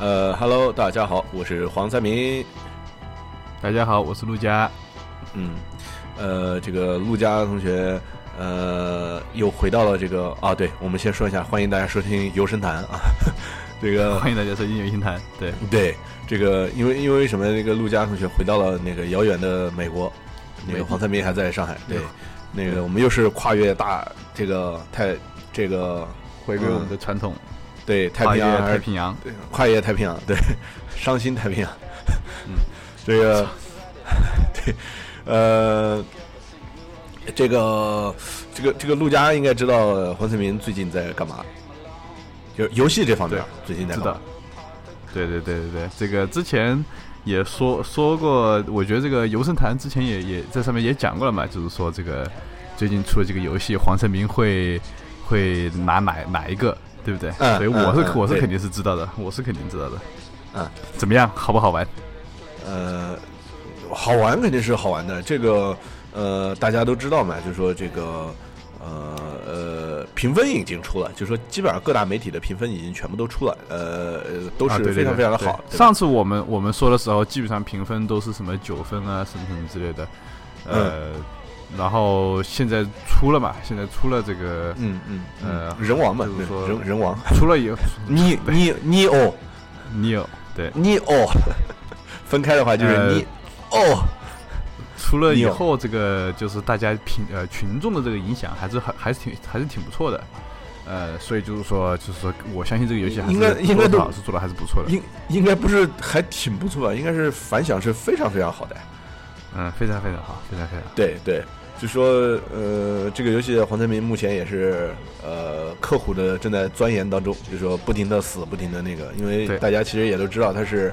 Hello，大家好，我是黄三明。大家好，我是陆佳。嗯，呃，这个陆佳同学，呃，又回到了这个啊，对，我们先说一下，欢迎大家收听《游神谈》啊。这个欢迎大家收听《游神谈》。对对，这个因为因为什么？那个陆佳同学回到了那个遥远的美国，那个黄三明还在上海。对，那个我们又是跨越大这个太这个回归我们的传统。对，太平洋太平洋，对，跨越太平洋，对，伤心太平洋。嗯，这个，对，呃，这个，这个，这个陆家应该知道黄森明最近在干嘛？就游戏这方面，最近在知道。对对对对对，这个之前也说说过，我觉得这个游神坛之前也也在上面也讲过了嘛，就是说这个最近出了这个游戏，黄成明会会拿哪哪一个？对不对？嗯，所以我是我是肯定是知道的，我是肯定知道的。嗯，怎么样？好不好玩？呃，好玩肯定是好玩的。这个呃，大家都知道嘛，就是说这个呃呃，评分已经出了，就是说基本上各大媒体的评分已经全部都出了，呃，都是非常非常的好。上次我们我们说的时候，基本上评分都是什么九分啊，什么什么之类的，呃。然后现在出了嘛？现在出了这个，嗯嗯呃，人王嘛，就是说人人王。出了以后，你 你你哦，你哦，对，你哦，分开的话就是你哦，出了以后，这个就是大家评呃群众的这个影响还是很还是挺还是挺不错的，呃，所以就是说就是说我相信这个游戏还应该应该都是做的还是不错的，应应该不是还挺不错吧，应该是反响是非常非常好的，嗯，非常非常好，非常非常对对。就说呃，这个游戏黄泽明目前也是呃，刻苦的正在钻研当中，就说不停的死，不停的那个，因为大家其实也都知道他是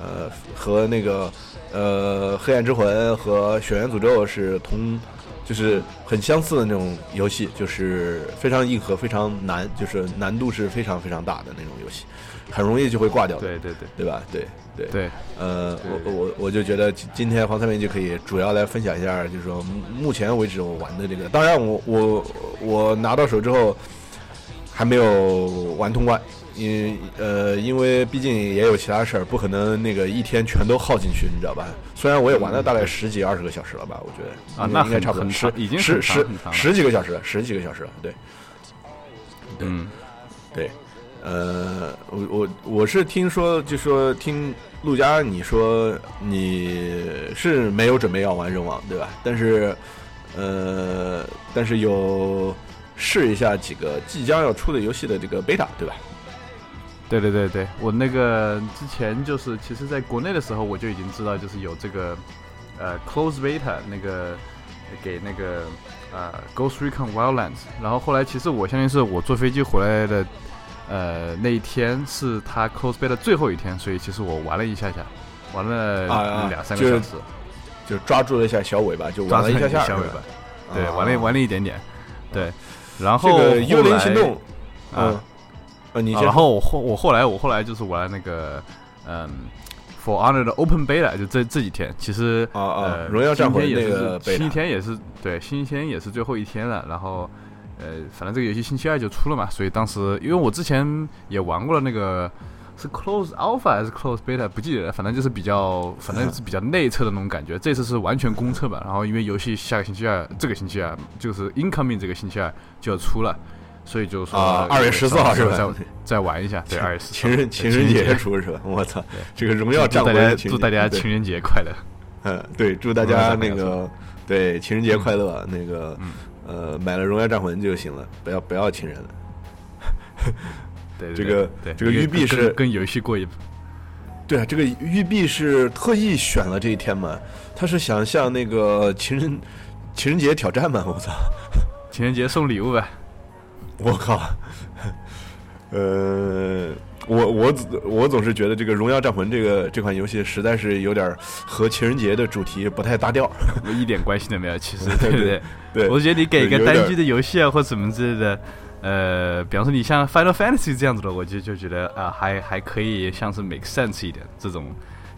呃和那个呃黑暗之魂和血缘诅咒是同，就是很相似的那种游戏，就是非常硬核，非常难，就是难度是非常非常大的那种游戏，很容易就会挂掉。对对对，对吧？对。对对，呃，我我我就觉得今天黄三明就可以主要来分享一下，就是说目前为止我玩的这个。当然，我我我拿到手之后还没有玩通关，因呃，因为毕竟也有其他事儿，不可能那个一天全都耗进去，你知道吧？虽然我也玩了大概十几二十个小时了吧，我觉得啊，那应该差不多十已经十十十几个小时，十几个小时，对，嗯，对。呃，我我我是听说，就说听陆佳你说你是没有准备要玩人王对吧？但是，呃，但是有试一下几个即将要出的游戏的这个 beta 对吧？对对对对，我那个之前就是其实在国内的时候我就已经知道，就是有这个呃 close beta 那个给那个呃 Ghost Recon Wildlands，然后后来其实我相当于是我坐飞机回来的。呃，那一天是他 close beta 的最后一天，所以其实我玩了一下下，玩了两三个小时，就抓住了一下小尾巴，就玩了一下下小尾巴，对，玩了玩了一点点，对，然后这个幽灵行动，啊，呃，你然后我后我后来我后来就是玩那个嗯，For Honor 的 Open beta，就这这几天，其实啊啊，荣耀战魂那个星期天也是对，星期天也是最后一天了，然后。呃，反正这个游戏星期二就出了嘛，所以当时因为我之前也玩过了那个是 Close Alpha 还是 Close Beta 不记得了，反正就是比较反正是比较内测的那种感觉。这次是完全公测吧，然后因为游戏下个星期二，这个星期二就是 Incoming 这个星期二就要出了，所以就说二月十四号是吧？再 再玩一下，对，二月十情人情人节出是吧？我操，这个荣耀战魂，祝大家情人节快乐。嗯，对，祝大家那个对情人节快乐，那个。呃，买了《荣耀战魂》就行了，不要不要情人了。对，这个这个玉璧是跟游戏过一。对啊，这个玉璧是特意选了这一天嘛？他是想向那个情人情人节挑战嘛？我操！情人节送礼物呗！我靠！呃。我我我总是觉得这个《荣耀战魂》这个这款游戏实在是有点和情人节的主题不太搭调，一点关系都没有。其实对不对？对，我觉得你给一个单机的游戏啊，或什么之类的，呃，比方说你像《Final Fantasy》这样子的，我就就觉得啊，还还可以像是 make sense 一点这种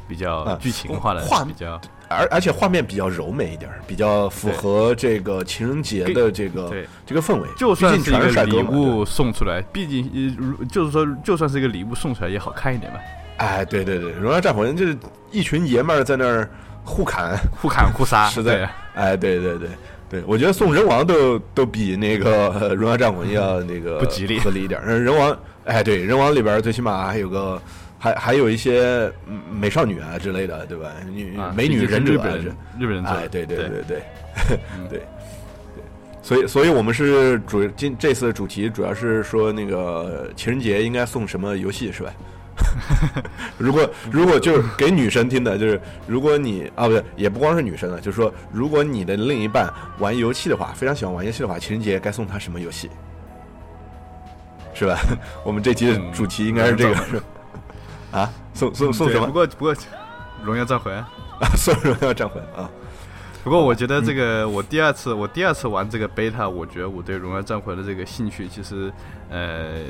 比较剧情化的，比较。而而且画面比较柔美一点，比较符合这个情人节的这个这个氛围。就算是一个礼物送出来，毕竟就是说，就算是一个礼物送出来也好看一点吧。哎，对对对，荣耀战魂就是一群爷们儿在那儿互砍、互砍、互杀，实在。哎，对对对对，我觉得送人王都都比那个荣耀战魂要那个不吉利、合理一点。人王，哎，对，人王里边最起码还有个，还还有一些美少女啊之类的，对吧？女美女忍者，日本人，日本人，哎，对对对对对 对。所以，所以我们是主今这次的主题主要是说那个情人节应该送什么游戏是吧？如果如果就是给女生听的，就是如果你啊不对，也不光是女生了，就是说如果你的另一半玩游戏的话，非常喜欢玩游戏的话，情人节该送他什么游戏？是吧？我们这期的主题应该是这个是啊，送送送什么？不过不过，荣耀战魂啊，送荣耀战魂啊。不过我觉得这个我第二次我第二次玩这个 beta，我觉得我对荣耀战魂的这个兴趣其实呃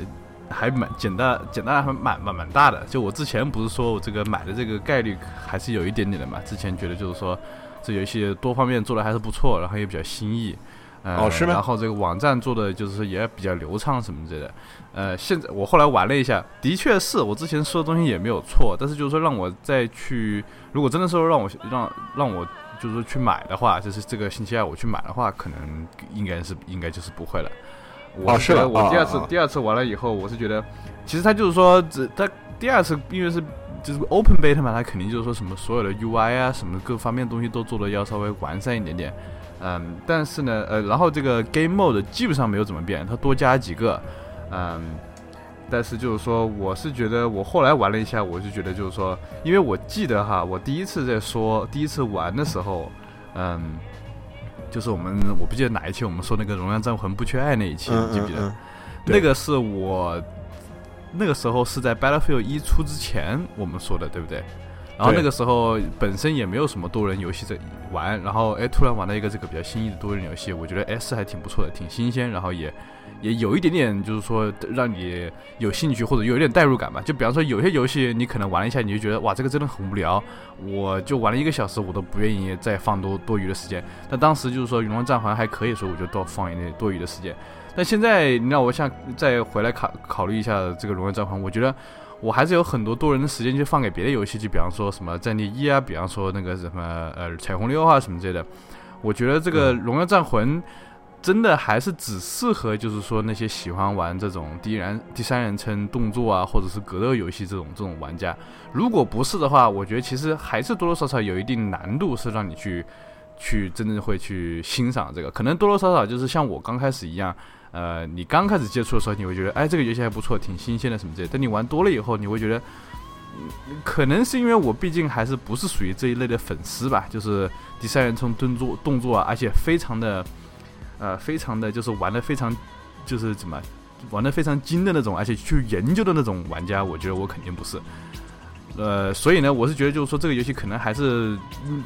还蛮简单简单还蛮蛮蛮大的。就我之前不是说我这个买的这个概率还是有一点点的嘛？之前觉得就是说这游戏多方面做的还是不错，然后也比较新意，哦是吗？然后这个网站做的就是也比较流畅什么之类的。呃，现在我后来玩了一下，的确是我之前说的东西也没有错，但是就是说让我再去，如果真的说让我让让我。就是说去买的话，就是这个星期二我去买的话，可能应该是应该就是不会了。我是我第二次第二次玩了以后，我是觉得，其实他就是说，这他第二次因为是就是 open beta 嘛，他肯定就是说什么所有的 UI 啊，什么各方面东西都做的要稍微完善一点点。嗯，但是呢，呃，然后这个 game mode 基本上没有怎么变，它多加几个，嗯。但是就是说，我是觉得我后来玩了一下，我就觉得就是说，因为我记得哈，我第一次在说第一次玩的时候，嗯，就是我们我不记得哪一期我们说那个《荣耀战魂》不缺爱那一期，记不记得？那个是我那个时候是在 Battlefield 一出之前我们说的，对不对？然后那个时候本身也没有什么多人游戏在玩，然后哎，突然玩了一个这个比较新意的多人游戏，我觉得 S 还挺不错的，挺新鲜，然后也。也有一点点，就是说让你有兴趣或者有一点代入感吧。就比方说，有些游戏你可能玩了一下，你就觉得哇，这个真的很无聊，我就玩了一个小时，我都不愿意再放多多余的时间。但当时就是说，《永恒战魂》还可以说，我就多放一点多余的时间。但现在你让我想再回来考考虑一下这个《荣耀战魂》，我觉得我还是有很多多人的时间去放给别的游戏，就比方说什么《战地一》啊，比方说那个什么呃《彩虹六》啊什么之类的。我觉得这个《荣耀战魂》。真的还是只适合，就是说那些喜欢玩这种第一人、第三人称动作啊，或者是格斗游戏这种这种玩家。如果不是的话，我觉得其实还是多多少少有一定难度，是让你去去真正会去欣赏这个。可能多多少少就是像我刚开始一样，呃，你刚开始接触的时候，你会觉得哎，这个游戏还不错，挺新鲜的什么之类。等你玩多了以后，你会觉得，可能是因为我毕竟还是不是属于这一类的粉丝吧，就是第三人称动作动作啊，而且非常的。呃，非常的就是玩的非常，就是怎么玩的非常精的那种，而且去研究的那种玩家，我觉得我肯定不是。呃，所以呢，我是觉得就是说这个游戏可能还是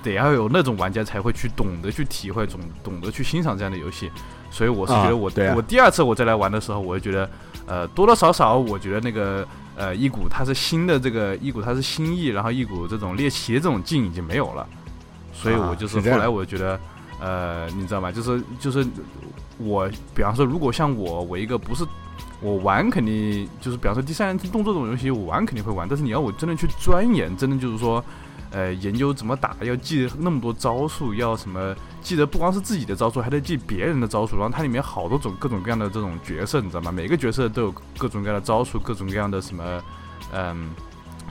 得要有那种玩家才会去懂得去体会，懂懂得去欣赏这样的游戏。所以我是觉得我我第二次我再来玩的时候，我就觉得呃多多少少我觉得那个呃一股它是新的这个一股它是新意，然后一股这种猎奇的这种劲已经没有了。所以我就是后来我觉得。呃，你知道吗？就是就是，我比方说，如果像我，我一个不是我玩肯定就是，比方说第三人称动作这种游戏，我玩肯定会玩。但是你要我真的去钻研，真的就是说，呃，研究怎么打，要记那么多招数，要什么记得不光是自己的招数，还得记别人的招数。然后它里面好多种各种各样的这种角色，你知道吗？每个角色都有各种各样的招数，各种各样的什么嗯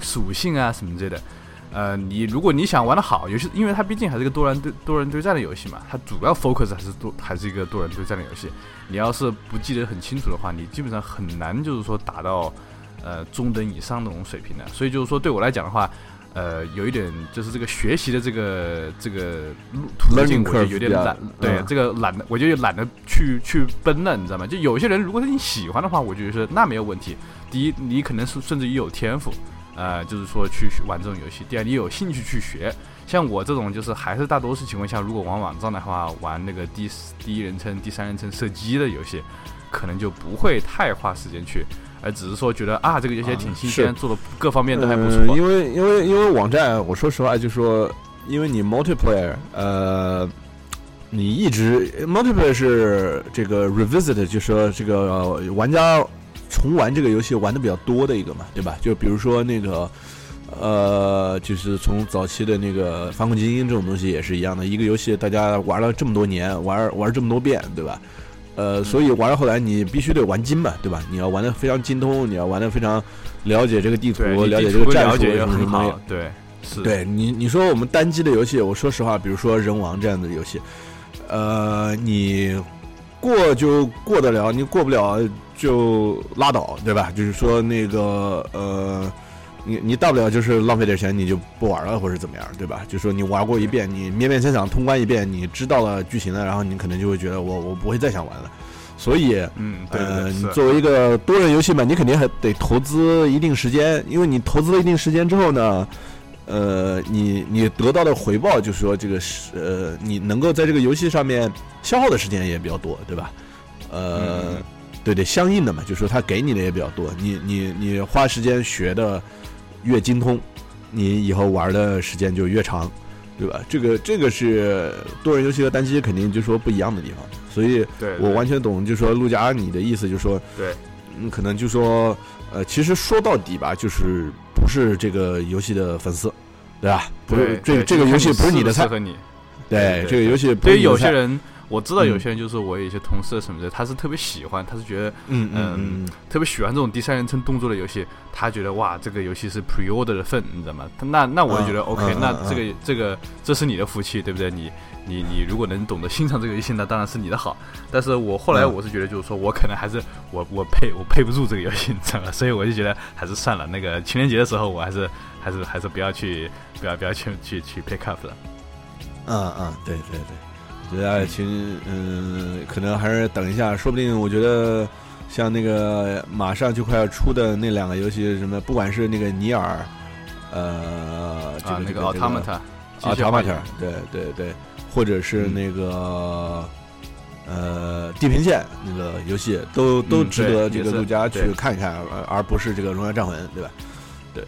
属性啊什么之类的。呃，你如果你想玩的好，游戏，因为它毕竟还是一个多人对多人对战的游戏嘛，它主要 focus 还是多还是一个多人对战的游戏。你要是不记得很清楚的话，你基本上很难就是说达到呃中等以上那种水平的。所以就是说对我来讲的话，呃，有一点就是这个学习的这个这个路途径我就有点懒，对这个懒得我就懒得去去奔了，你知道吗？就有些人如果是你喜欢的话，我觉得是那没有问题。第一，你可能是甚至于有天赋。呃，就是说去玩这种游戏。第二，你有兴趣去学。像我这种，就是还是大多数情况下，如果玩网站的话，玩那个第第一人称、第三人称射击的游戏，可能就不会太花时间去，而只是说觉得啊，这个游戏挺新鲜，做的各方面都还不错。因为因为因为网站，我说实话，就说因为你 multiplayer，呃，你一直 multiplayer 是这个 revisit，就说这个玩家。重玩这个游戏玩的比较多的一个嘛，对吧？就比如说那个，呃，就是从早期的那个《反恐精英》这种东西也是一样的，一个游戏大家玩了这么多年，玩玩这么多遍，对吧？呃，所以玩到后来你必须得玩精嘛，对吧？你要玩的非常精通，你要玩的非常了解这个地图，了解这个战术什么什么。对，是。对你，你说我们单机的游戏，我说实话，比如说《人王》这样的游戏，呃，你过就过得了，你过不了就拉倒，对吧？就是说那个呃。你你大不了就是浪费点钱，你就不玩了，或者怎么样，对吧？就说你玩过一遍，你勉勉强强通关一遍，你知道了剧情了，然后你可能就会觉得我我不会再想玩了。所以，嗯，呃，你作为一个多人游戏嘛，你肯定还得投资一定时间，因为你投资了一定时间之后呢，呃，你你得到的回报就是说这个是呃，你能够在这个游戏上面消耗的时间也比较多，对吧？呃，对对，相应的嘛，就是说他给你的也比较多，你你你花时间学的。越精通，你以后玩的时间就越长，对吧？这个这个是多人游戏和单机肯定就说不一样的地方，所以我完全懂，就说陆家你的意思，就说对，嗯，可能就说呃，其实说到底吧，就是不是这个游戏的粉丝，对吧？不是这这个游戏不是你的菜，对这个游戏对于有些人。我知道有些人就是我有一些同事什么的，他是特别喜欢，他是觉得嗯嗯特别喜欢这种第三人称动作的游戏，他觉得哇这个游戏是 pre order 的份，你知道吗？那那我就觉得 OK，那这个这个这是你的福气，对不对？你你你如果能懂得欣赏这个游戏，那当然是你的好。但是我后来我是觉得就是说我可能还是我我配我配不住这个游戏，你知道吧？所以我就觉得还是算了。那个情人节的时候，我还是还是还是不要去不要不要去去去 pick up 了。嗯嗯，对对对。觉得其实，嗯，可能还是等一下，说不定我觉得像那个马上就快要出的那两个游戏，什么不管是那个尼尔，呃，这个那个奥特曼特，奥特曼特，对对对，或者是那个呃地平线那个游戏，都都值得这个陆家去看一看，而不是这个荣耀战魂，对吧？对。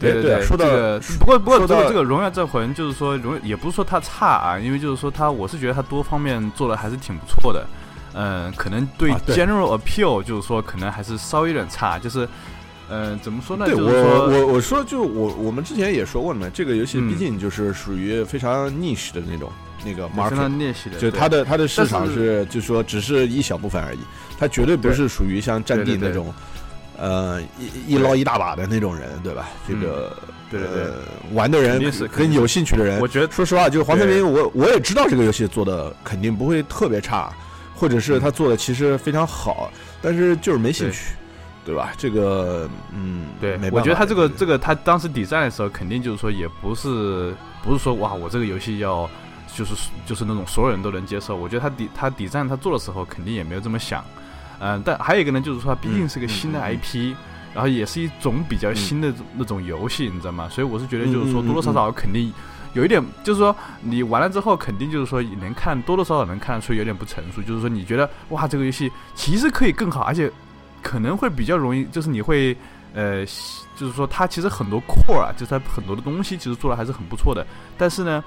对对对，说到这个，不过不过这个这个荣耀战魂就是说荣也不是说它差啊，因为就是说它我是觉得它多方面做的还是挺不错的，嗯，可能对 general appeal 就是说可能还是稍微有点差，就是嗯怎么说呢？对我我我说就我我们之前也说过了嘛，这个游戏毕竟就是属于非常 niche 的那种那个 market，就它的它的市场是就说只是一小部分而已，它绝对不是属于像战地那种。呃，一一捞一大把的那种人，对吧？这个，对对对，玩的人跟有兴趣的人，我觉得，说实话，就是黄泽明，我我也知道这个游戏做的肯定不会特别差，或者是他做的其实非常好，但是就是没兴趣，对吧？这个，嗯，对，我觉得他这个这个他当时抵战的时候，肯定就是说也不是不是说哇，我这个游戏要就是就是那种所有人都能接受，我觉得他抵他抵战他做的时候，肯定也没有这么想。嗯，但还有一个呢，就是说它毕竟是个新的 IP，然后也是一种比较新的那种游戏，你知道吗？所以我是觉得，就是说多多少少肯定有一点，就是说你玩了之后，肯定就是说能看多多少少能看得出有点不成熟，就是说你觉得哇，这个游戏其实可以更好，而且可能会比较容易，就是你会呃，就是说它其实很多 core 啊，就是它很多的东西其实做的还是很不错的，但是呢，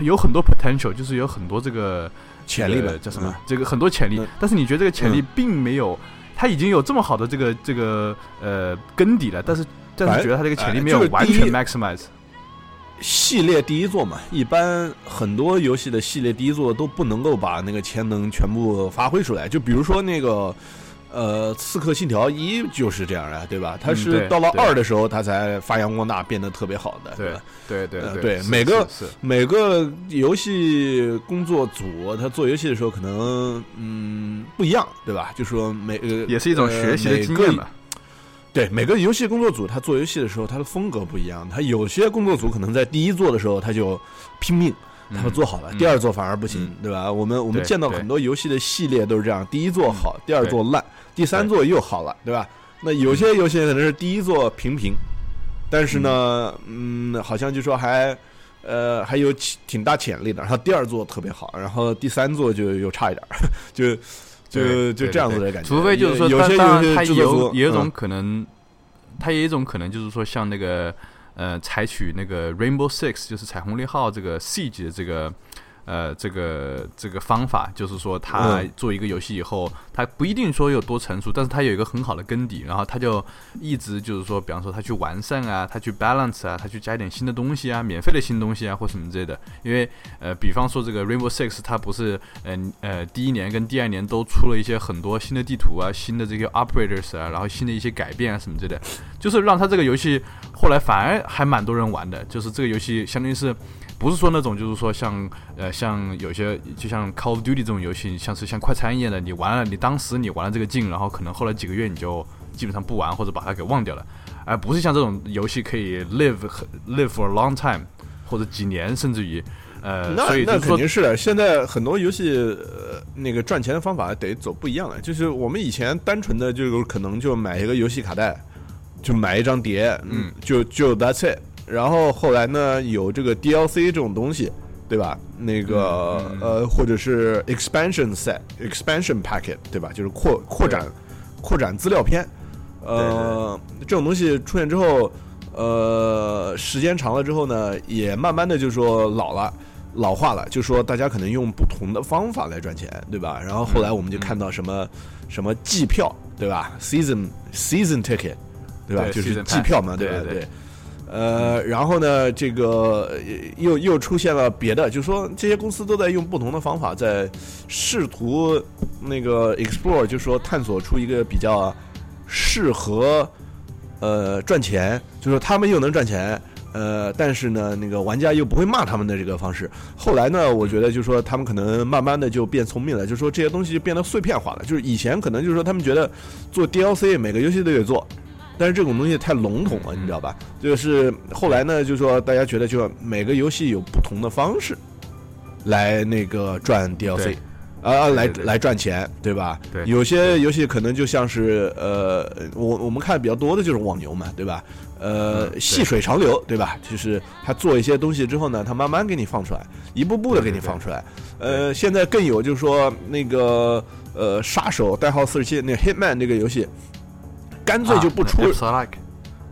有很多 potential，就是有很多这个。潜力的叫什么？这个很多潜力，但是你觉得这个潜力并没有，它已经有这么好的这个这个呃根底了，但是但是觉得它这个潜力没有完全 maximize。系列第一作嘛，一般很多游戏的系列第一作都不能够把那个潜能全部发挥出来，就比如说那个。呃，刺客信条一就是这样啊，对吧？它是到了二的时候，它才发扬光大，变得特别好的，对对对对。每个每个游戏工作组，他做游戏的时候可能嗯不一样，对吧？就说每个也是一种学习的经验嘛。对每个游戏工作组，他做游戏的时候，他的风格不一样。他有些工作组可能在第一做的时候，他就拼命。他们做好了，第二座反而不行，对吧？我们我们见到很多游戏的系列都是这样，第一座好，第二座烂，第三座又好了，对吧？那有些游戏可能是第一座平平，但是呢，嗯，好像就说还呃还有挺大潜力的，然后第二座特别好，然后第三座就又差一点，就就就这样子的感觉。除非就是说，有些游戏它有有一种可能，它有一种可能就是说像那个。呃，采取那个 Rainbow Six 就是彩虹六号这个 Siege 的这个呃，这个这个方法就是说，他做一个游戏以后，他不一定说有多成熟，但是他有一个很好的根底，然后他就一直就是说，比方说他去完善啊，他去 balance 啊，他去加一点新的东西啊，免费的新东西啊，或什么之类的。因为呃，比方说这个 Rainbow Six，它不是嗯呃第一年跟第二年都出了一些很多新的地图啊，新的这个 operators 啊，然后新的一些改变啊什么之类的，就是让他这个游戏后来反而还蛮多人玩的，就是这个游戏相当于是。不是说那种，就是说像呃像有些就像 Call of Duty 这种游戏，像是像快餐一样的，你玩了，你当时你玩了这个劲，然后可能后来几个月你就基本上不玩或者把它给忘掉了，而不是像这种游戏可以 live live for a long time 或者几年甚至于呃，那那肯定是的。现在很多游戏呃那个赚钱的方法得走不一样了，就是我们以前单纯的就可能就买一个游戏卡带，就买一张碟，嗯，就就 That's it。然后后来呢，有这个 DLC 这种东西，对吧？那个呃，或者是 expansion set、expansion packet，对吧？就是扩扩展、扩展资料片。呃，这种东西出现之后，呃，时间长了之后呢，也慢慢的就说老了、老化了，就说大家可能用不同的方法来赚钱，对吧？然后后来我们就看到什么什么季票，对吧？season season ticket，对吧？就是季票嘛，对对对。呃，然后呢，这个又又出现了别的，就是说这些公司都在用不同的方法，在试图那个 explore，就是说探索出一个比较适合呃赚钱，就是说他们又能赚钱，呃，但是呢，那个玩家又不会骂他们的这个方式。后来呢，我觉得就是说他们可能慢慢的就变聪明了，就是说这些东西就变得碎片化了。就是以前可能就是说他们觉得做 DLC 每个游戏都得做。但是这种东西太笼统了，你知道吧？就是后来呢，就说大家觉得，就每个游戏有不同的方式来那个赚 DLC，啊，来来赚钱，对吧？对，有些游戏可能就像是呃，我我们看比较多的就是网游嘛，对吧？呃，细水长流，对吧？就是他做一些东西之后呢，他慢慢给你放出来，一步步的给你放出来。呃，现在更有就是说那个呃，杀手代号四十七，那 Hitman 这个游戏。干脆就不出，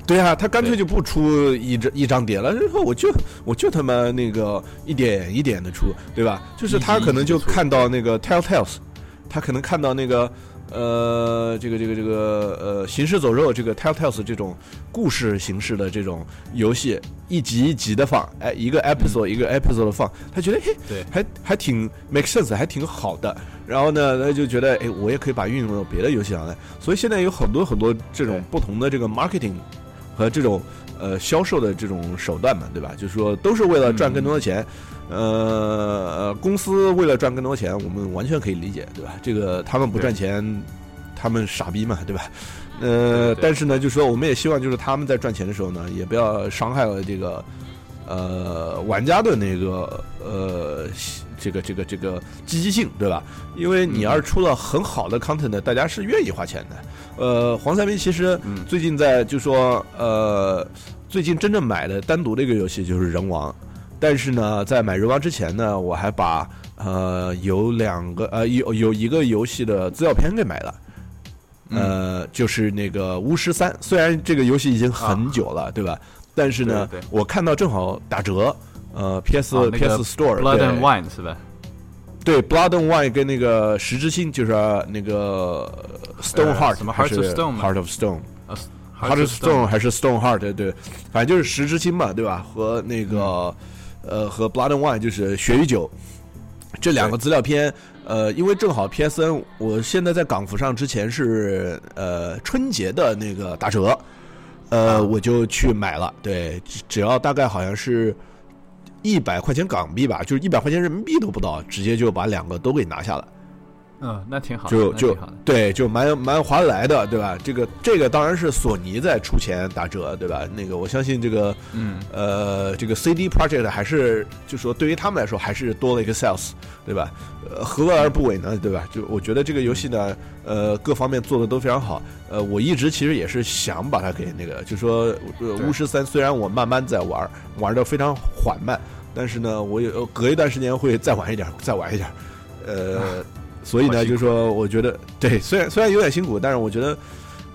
对啊，他干脆就不出一张一张碟了，然后我就我就他妈那个一点一点的出，对吧？就是他可能就看到那个 Telltales，他可能看到那个。呃，这个这个这个呃，行尸走肉这个 Telltales 这种故事形式的这种游戏，一集一集的放，哎，一个 episode 一个 episode 的放，他觉得嘿，对，还还挺 make sense，还挺好的。然后呢，他就觉得，哎，我也可以把运用到别的游戏上来。所以现在有很多很多这种不同的这个 marketing 和这种呃销售的这种手段嘛，对吧？就是说，都是为了赚更多的钱。呃，公司为了赚更多钱，我们完全可以理解，对吧？这个他们不赚钱，他们傻逼嘛，对吧？呃，但是呢，就是说，我们也希望，就是他们在赚钱的时候呢，也不要伤害了这个呃玩家的那个呃这个这个这个积极性，对吧？因为你要是出了很好的 content，大家是愿意花钱的。呃，黄三明其实最近在就说呃，最近真正买的单独的一个游戏就是人王。但是呢，在买人王之前呢，我还把呃有两个呃有有一个游戏的资料片给买了，呃，就是那个巫师三。虽然这个游戏已经很久了，对吧？但是呢，我看到正好打折，呃，PS PS Store Blood and Wine 是吧？对，Blood and Wine 跟那个十之心，就是那个 Stone Heart 什么 Heart of of Stone，Heart of Stone 还是 Stone Heart？对，反正就是十之心嘛，对吧？和那个。呃，和 Blood and Wine 就是血与酒这两个资料片，呃，因为正好 PSN，我现在在港服上之前是呃春节的那个打折，呃，我就去买了，对，只要大概好像是一百块钱港币吧，就是一百块钱人民币都不到，直接就把两个都给拿下了。嗯，那挺好，就就对，就蛮蛮划得来的，对吧？这个这个当然是索尼在出钱打折，对吧？那个我相信这个，嗯，呃，这个 CD Project 还是就说对于他们来说还是多了一个 sales，对吧？呃，何乐而不为呢？对吧？就我觉得这个游戏呢，呃，各方面做的都非常好。呃，我一直其实也是想把它给那个，就说巫师三虽然我慢慢在玩，玩的非常缓慢，但是呢，我有隔一段时间会再玩一点，再玩一点，呃。所以呢，就是说，我觉得对，虽然虽然有点辛苦，但是我觉得，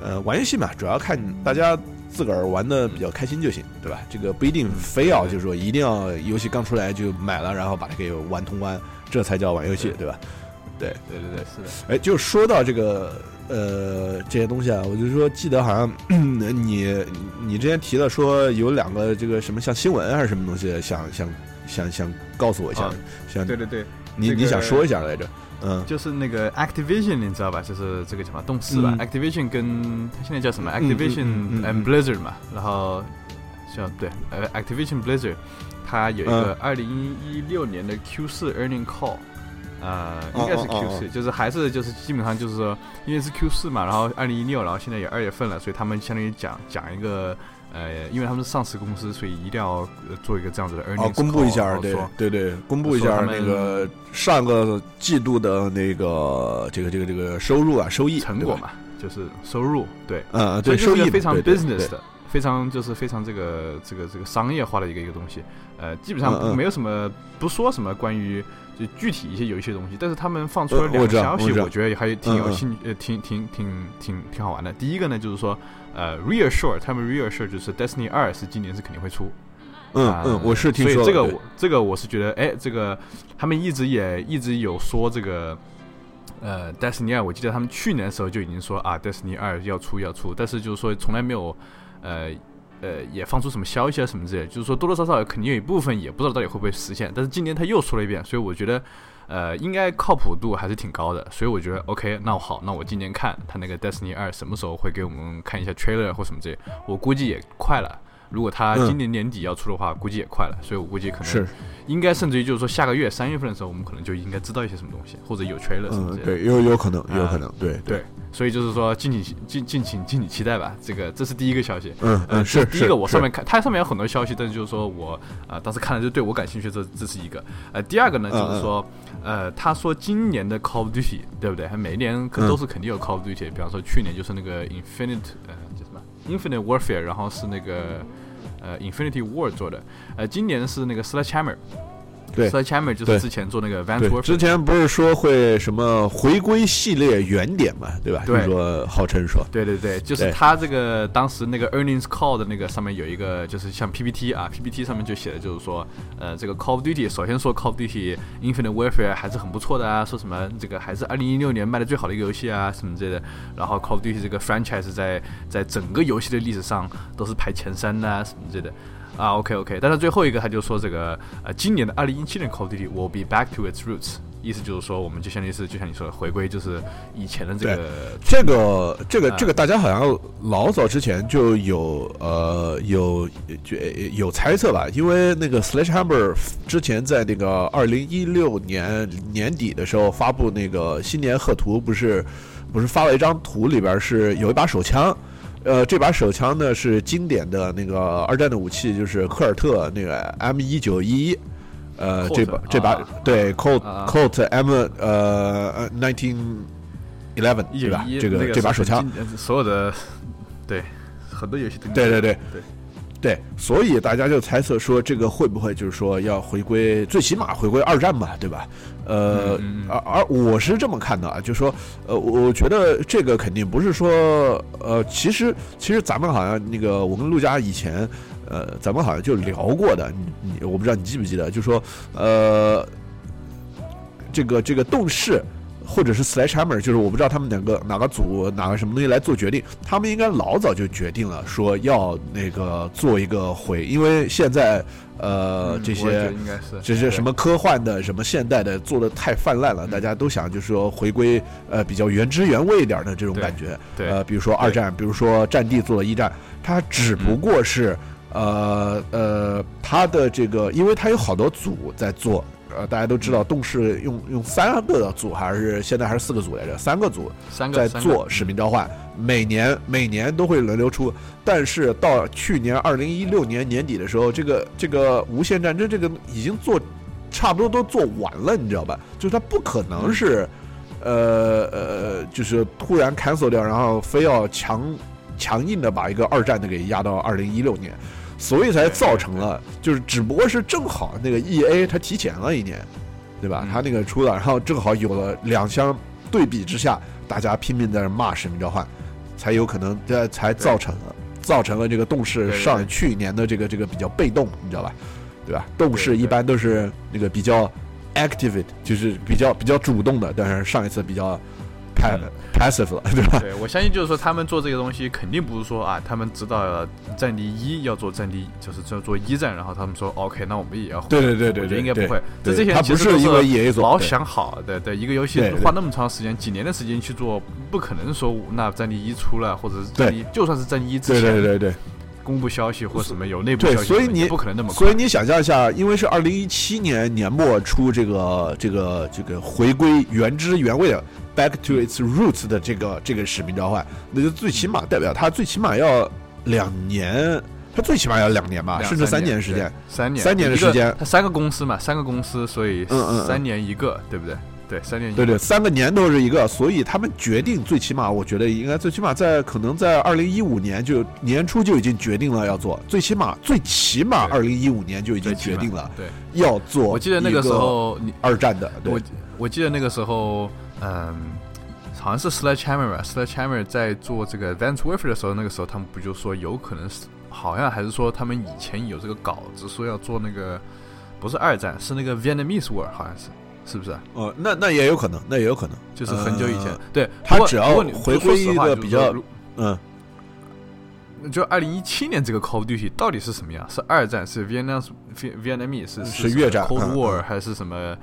呃，玩游戏嘛，主要看大家自个儿玩的比较开心就行，对吧？这个不一定非要就是说一定要游戏刚出来就买了，然后把它给玩通关，这才叫玩游戏，对吧？对对对对，是的。哎，就说到这个呃这些东西啊，我就说记得好像 你你之前提了说有两个这个什么像新闻还是什么东西，想想想想告诉我一下，想对对对，你你想说一下来着？嗯，就是那个 Activision，你知道吧？就是这个什么动视吧？Activision 跟它现在叫什么？Activision and Blizzard 嘛。然后叫对，呃，Activision Blizzard，它有一个二零一六年的 Q 四 Earning Call，呃，应该是 Q 四，就是还是就是基本上就是说，因为是 Q 四嘛，然后二零一六，然后现在也二月份了，所以他们相当于讲讲一个。呃，因为他们是上市公司，所以一定要做一个这样子的 earnings 公布一下，对对对，公布一下那个上个季度的那个这个这个这个收入啊，收益成果嘛，就是收入，对，嗯，对，收益非常 business 的，非常就是非常这个这个这个商业化的一个一个东西，呃，基本上没有什么不说什么关于就具体一些有一些东西，但是他们放出了两个消息，我觉得还挺有兴呃，挺挺挺挺挺好玩的。第一个呢，就是说。呃，reassure，他们 reassure 就是 Destiny 二是今年是肯定会出，嗯嗯，我是听说，所以这个我这个我是觉得，哎，这个他们一直也一直有说这个，呃，Destiny 二，我记得他们去年的时候就已经说啊，Destiny 二要出要出，但是就是说从来没有，呃呃，也放出什么消息啊什么之类，就是说多多少少肯定有一部分也不知道到底会不会实现，但是今年他又说了一遍，所以我觉得。呃，应该靠谱度还是挺高的，所以我觉得 OK，那好，那我今年看他那个 Destiny 二什么时候会给我们看一下 trailer 或什么这些，我估计也快了。如果他今年年底要出的话，估计也快了，所以我估计可能是应该甚至于就是说下个月三月份的时候，我们可能就应该知道一些什么东西，或者有 trailer 什么的。对，有有可能，有可能，对对。所以就是说，敬请敬敬请敬请期待吧。这个这是第一个消息。嗯嗯，是第一个。我上面看，它上面有很多消息，但是就是说我啊，当时看了就对我感兴趣，这这是一个。呃，第二个呢，就是说，呃，他说今年的 Call of Duty 对不对？他每一年可都是肯定有 Call of Duty。比方说去年就是那个 Infinite 呃叫什么 Infinite Warfare，然后是那个呃 Infinity War 做的。呃，今年是那个 Sledgehammer。对，Sledgehammer 就是之前做那个 Vanguard。之前不是说会什么回归系列原点嘛，对吧？对，说号称说。对对对，就是他这个当时那个 Earnings Call 的那个上面有一个，就是像 PPT 啊，PPT 上面就写的就是说，呃，这个 Call of Duty 首先说 Call of Duty Infinite Warfare 还是很不错的啊，说什么这个还是2016年卖的最好的一个游戏啊，什么之类的。然后 Call of Duty 这个 franchise 在在整个游戏的历史上都是排前三的啊，什么之类的。啊，OK OK，但是最后一个他就说这个呃，今年的二零一七年 Call of Duty will be back to its roots，意思就是说我们就相当于是就像你说的回归，就是以前的这个这个这个这个大家好像老早之前就有呃有就有猜测吧，因为那个 Sledgehammer 之前在那个二零一六年年底的时候发布那个新年贺图，不是不是发了一张图，里边是有一把手枪。呃，这把手枪呢是经典的那个二战的武器，就是科尔特那个 M 一九一一，呃，这把这把对 Colt Colt M 呃 nineteen eleven 对吧？这个这把手枪，所有的对很多游戏都对对对对。对，所以大家就猜测说，这个会不会就是说要回归，最起码回归二战吧，对吧？呃，而而我是这么看的啊，就是说，呃，我觉得这个肯定不是说，呃，其实其实咱们好像那个，我跟陆家以前，呃，咱们好像就聊过的，你你我不知道你记不记得，就说，呃，这个这个动视。或者是 Sledgehammer，就是我不知道他们两个哪个组哪个什么东西来做决定，他们应该老早就决定了，说要那个做一个回，因为现在呃这些这些什么科幻的什么现代的做的太泛滥了，大家都想就是说回归呃比较原汁原味一点的这种感觉，呃比如说二战，比如说战地做了一战，它只不过是呃呃它的这个，因为它有好多组在做。呃，大家都知道，动视用用三个组还是现在还是四个组来着？三个组在做使命召唤，每年每年都会轮流出。但是到去年二零一六年年底的时候，这个这个无限战争这个已经做差不多都做完了，你知道吧？就是它不可能是，呃呃，就是突然 cancel 掉，然后非要强强硬的把一个二战的给压到二零一六年。所以才造成了，就是只不过是正好那个 E A 它提前了一年，对吧？它那个出了，然后正好有了两相对比之下，大家拼命在那骂《使命召唤》，才有可能，这才造成了，造成了这个动视上去年的这个这个比较被动，你知道吧？对吧？动视一般都是那个比较 active，就是比较比较主动的，但是上一次比较。Passive 了，对吧？对我相信就是说，他们做这个东西肯定不是说啊，他们知道战地一要做战地，就是做做一战，然后他们说 OK，那我们也要。对对对对对，应该不会。这这些人不是因为也老想好的，对一个游戏花那么长时间，几年的时间去做，不可能说那战地一出了，或者是战地就算是战地一之前，对对对对。公布消息或什么有内部消息，所以你不可能那么快。所以你想象一下，因为是二零一七年年末出这个这个这个回归原汁原味的 Back to its roots 的这个这个使命召唤，那就最起码代表它最起码要两年，它最起码要两年吧，甚至三年时间，三年三年的时间。它三个公司嘛，三个公司，所以三年一个，对不对？对，三年对对，三个年头是一个，所以他们决定最起码，我觉得应该最起码在可能在二零一五年就年初就已经决定了要做，最起码最起码二零一五年就已经决定了，对，要做。我记得那个时候，二战的，我我记得那个时候，嗯，好像是 Sledgehammer 吧，Sledgehammer 在做这个 Advanced Warfare 的时候，那个时候他们不就说有可能是，好像还是说他们以前有这个稿子说要做那个，不是二战，是那个 Vietnamese War，好像是。是不是？哦，那那也有可能，那也有可能，就是很久以前。对他只要回归一个比较，嗯，就二零一七年这个 Call of Duty 到底是什么样？是二战？是 Vietnam Vietnamese？是是越战 Cold War 还是什么？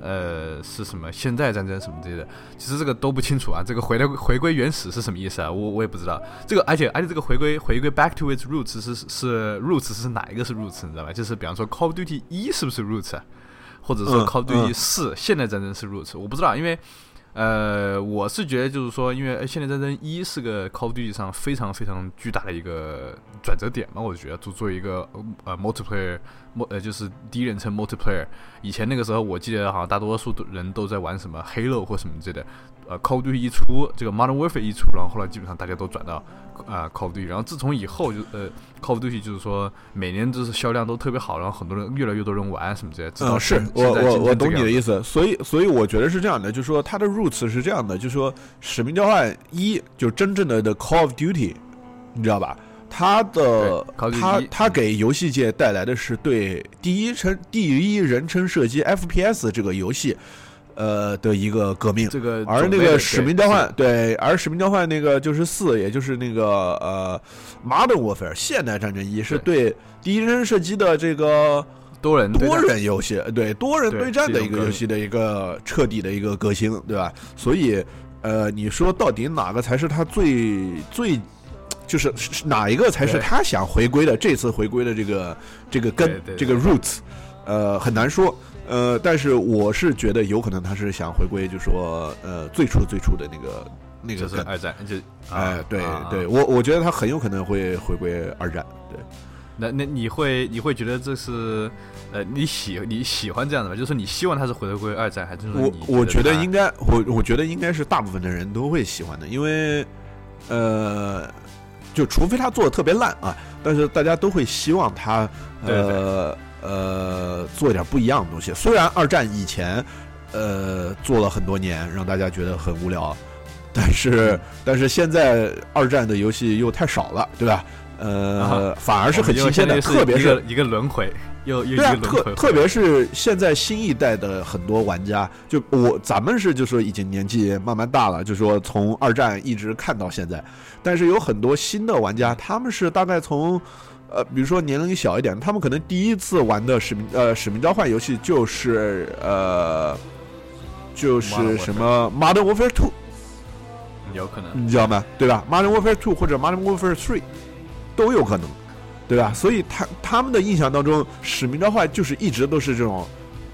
呃，是什么现代战争什么之类的？其实这个都不清楚啊。这个回来回归原始是什么意思啊？我我也不知道。这个而且而且这个回归回归 Back to its roots 是是 roots 是哪一个是 roots 你知道吧？就是比方说 Call of Duty 一是不是 roots？或者说 Call of Duty 四现代战争是如此，我不知道，因为，呃，我是觉得就是说，因为现代战争一是个 Call of Duty 上非常非常巨大的一个转折点嘛，我觉得做做一个呃 multiplayer，呃就是第一人称 multiplayer，以前那个时候我记得好像大多数人都在玩什么 Halo 或什么之类的。呃，Call of Duty 一出，这个 Modern Warfare 一出，然后后来基本上大家都转到啊 Call of Duty，然后自从以后就呃 Call of Duty 就是说每年就是销量都特别好，然后很多人越来越多人玩什么这些。嗯，是我我我懂你的意思，所以所以我觉得是这样的，就是说它的 roots 是这样的，就是说使命召唤一就真正的的 Call of Duty，你知道吧？它的它它给游戏界带来的是对第一称第一人称射击 FPS 这个游戏。呃的一个革命，这个而那个使命召唤对，而使命召唤那个就是四，也就是那个呃，Modern Warfare 现代战争一是对第一人称射击的这个多人多人游戏，对多人对战的一个游戏的一个彻底的一个革新，对吧？所以呃，你说到底哪个才是他最最，就是哪一个才是他想回归的？这次回归的这个这个根这个 roots，呃，很难说。呃，但是我是觉得有可能他是想回归，就说呃最初最初的那个那个是二战，就哎对对，我我觉得他很有可能会回归二战。对，那那你会你会觉得这是呃你喜你喜欢这样的吗？就是你希望他是回归二战，还是我我觉得应该我我觉得应该是大部分的人都会喜欢的，因为呃就除非他做的特别烂啊，但是大家都会希望他呃。呃，做一点不一样的东西。虽然二战以前，呃，做了很多年，让大家觉得很无聊，但是但是现在二战的游戏又太少了，对吧？呃，反而是很新鲜的，特别是一个轮回，又又对啊，特特别是现在新一代的很多玩家，就我咱们是就说已经年纪慢慢大了，就说从二战一直看到现在，但是有很多新的玩家，他们是大概从。呃，比如说年龄小一点，他们可能第一次玩的使命呃使命召唤游戏就是呃，就是什么 Modern Warfare Two，有可能，你知道吗？对吧？Modern Warfare Two 或者 Modern Warfare Three 都有可能，对吧？所以他他们的印象当中，使命召唤就是一直都是这种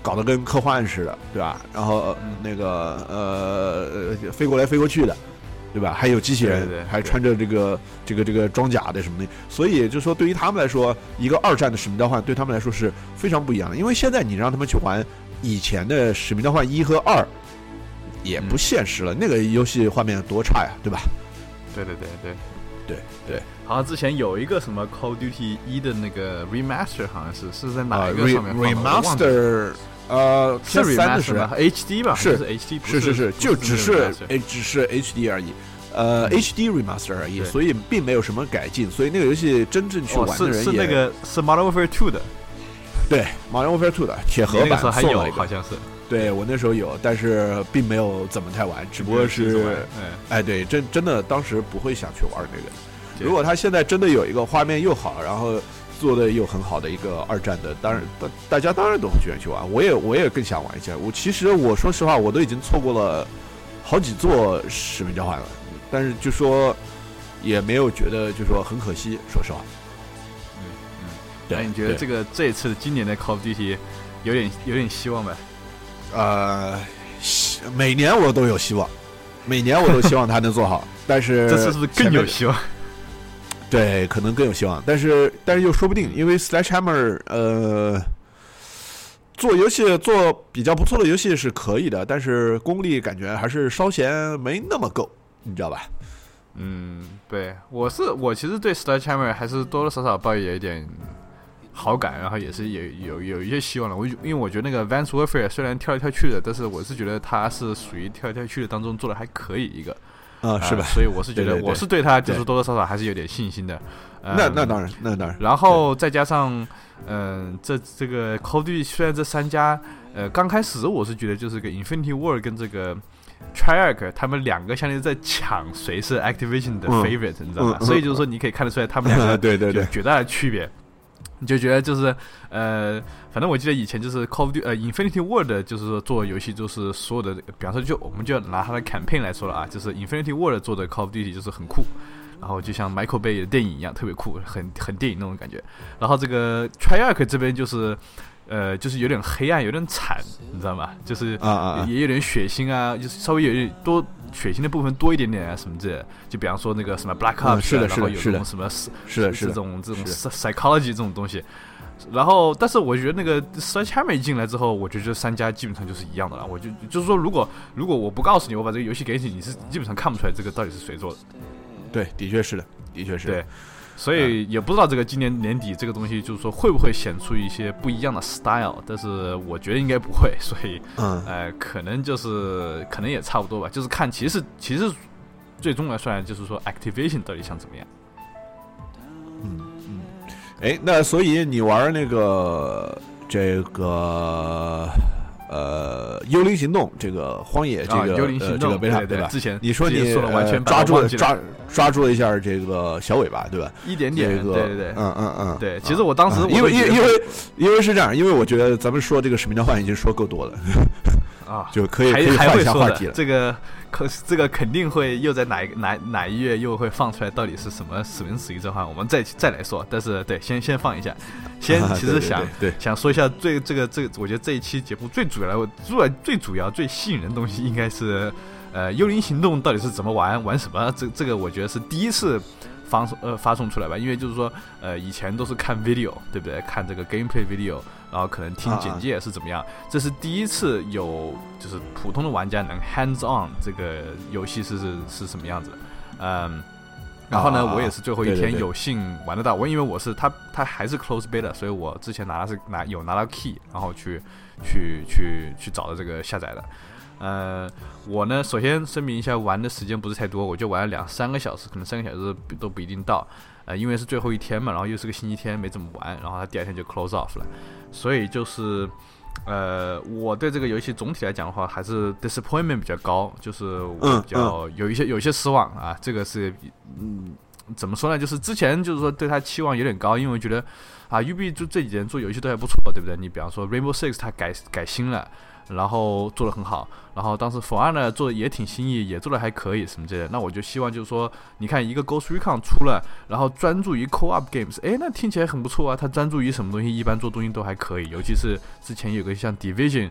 搞得跟科幻似的，对吧？然后那个呃飞过来飞过去的。对吧？还有机器人，对还穿着这个这个这个装甲的什么的，所以就说对于他们来说，一个二战的使命召唤对他们来说是非常不一样的。因为现在你让他们去玩以前的使命召唤一和二，也不现实了。那个游戏画面多差呀，对吧？对对对对对对。好像之前有一个什么 Call Duty 一的那个 Remaster，好像是是在哪一个上面？Remaster。呃，三的是 HD 吧？是是 HD，是是是，就只是诶，只是 HD 而已。呃 HD remaster 而已，所以并没有什么改进，所以那个游戏真正去玩的人是那个是 Modern Warfare Two 的，对，Modern Warfare Two 的铁盒版送了一个，好像是。对我那时候有，但是并没有怎么太玩，只不过是，哎，对，真真的当时不会想去玩那个。如果他现在真的有一个画面又好，然后做的又很好的一个二战的，当然大大家当然都会喜欢去玩。我也我也更想玩一下。我其实我说实话，我都已经错过了好几座使命召唤了，但是就说也没有觉得就说很可惜。说实话，嗯嗯，那你觉得这个这一次今年的 Call of Duty 有点有点希望呗？呃，每年我都有希望，每年我都希望他能做好，但是 这次是不是更有希望？对，可能更有希望，但是但是又说不定，因为 Sledgehammer 呃，做游戏做比较不错的游戏是可以的，但是功力感觉还是稍嫌没那么够，你知道吧？嗯，对，我是我其实对 Sledgehammer 还是多多少少抱有一点好感，然后也是有有有一些希望了。我因为我觉得那个 Vance Warfare 虽然跳来跳去的，但是我是觉得他是属于跳来跳去的当中做的还可以一个。啊，是吧？所以我是觉得，我是对他就是多多少少还是有点信心的。那那当然，那当然。然后再加上，嗯，这这个 Call of Duty 虽然这三家，呃，刚开始我是觉得就是个 Infinity War 跟这个 Treyarch 他们两个相当于在抢谁是 Activation 的 favorite，你知道吗？所以就是说你可以看得出来他们两个 对对对绝大的区别。就觉得就是呃，反正我记得以前就是 Call of Duty 呃 Infinity Ward 就是说做游戏就是所有的，比方说就我们就拿它的 campaign 来说了啊，就是 Infinity Ward 做的 Call of Duty 就是很酷，然后就像 Michael Bay 的电影一样特别酷，很很电影那种感觉。然后这个 t r i a r c 这边就是呃就是有点黑暗，有点惨，你知道吗？就是啊啊也有点血腥啊，就是稍微有点多。血腥的部分多一点点啊，什么这，就比方说那个什么 Black Ops，是的，然后有这种什么是是的，是这种这种 psychology 这种东西。然后，但是我觉得那个 Sledgehammer 进来之后，我觉得这三家基本上就是一样的了。我就就是说，如果如果我不告诉你，我把这个游戏给你，你是基本上看不出来这个到底是谁做的。对，的确是的，的确是。对。所以也不知道这个今年年底这个东西，就是说会不会显出一些不一样的 style，但是我觉得应该不会，所以，嗯，呃，可能就是可能也差不多吧，就是看其实其实最终来算就是说 activation 到底想怎么样。嗯嗯，哎，那所以你玩那个这个。呃，幽灵行动这个荒野这个幽灵行动对对吧？之前你说你完全抓住了抓抓住了一下这个小尾巴，对吧？一点点，对对对，嗯嗯嗯，对。其实我当时因为因为因为因为是这样，因为我觉得咱们说这个使命召唤已经说够多了 啊，就可以可以换一下话题了。这个可这个肯定会又在哪一哪哪一月又会放出来，到底是什么使命使命召唤？我们再再来说。但是对，先先放一下。先 其实想对想说一下最这个这个，我觉得这一期节目最主要的主最主要最吸引人的东西应该是，呃，幽灵行动到底是怎么玩玩什么？这这个我觉得是第一次发送呃发送出来吧，因为就是说呃以前都是看 video 对不对？看这个 gameplay video，然后可能听简介是怎么样，这是第一次有就是普通的玩家能 hands on 这个游戏是是是什么样子，嗯。然后呢，我也是最后一天有幸玩得到。我因为我是他，他还是 close beta，所以我之前拿的是拿有拿到 key，然后去去去去找的这个下载的。呃，我呢，首先声明一下，玩的时间不是太多，我就玩了两三个小时，可能三个小时都不一定到。呃，因为是最后一天嘛，然后又是个星期天，没怎么玩，然后他第二天就 close off 了，所以就是。呃，我对这个游戏总体来讲的话，还是 disappointment 比较高，就是我比较有一些有一些失望啊。这个是，嗯，怎么说呢？就是之前就是说对他期望有点高，因为觉得啊，UB 就这几年做游戏都还不错，对不对？你比方说 Rainbow Six，它改改新了。然后做的很好，然后当时 For 二呢做的也挺新意，也做的还可以什么之类的。那我就希望就是说，你看一个 Ghost Recon 出了，然后专注于 Co-op Games，哎，那听起来很不错啊。他专注于什么东西？一般做东西都还可以，尤其是之前有个像 Division，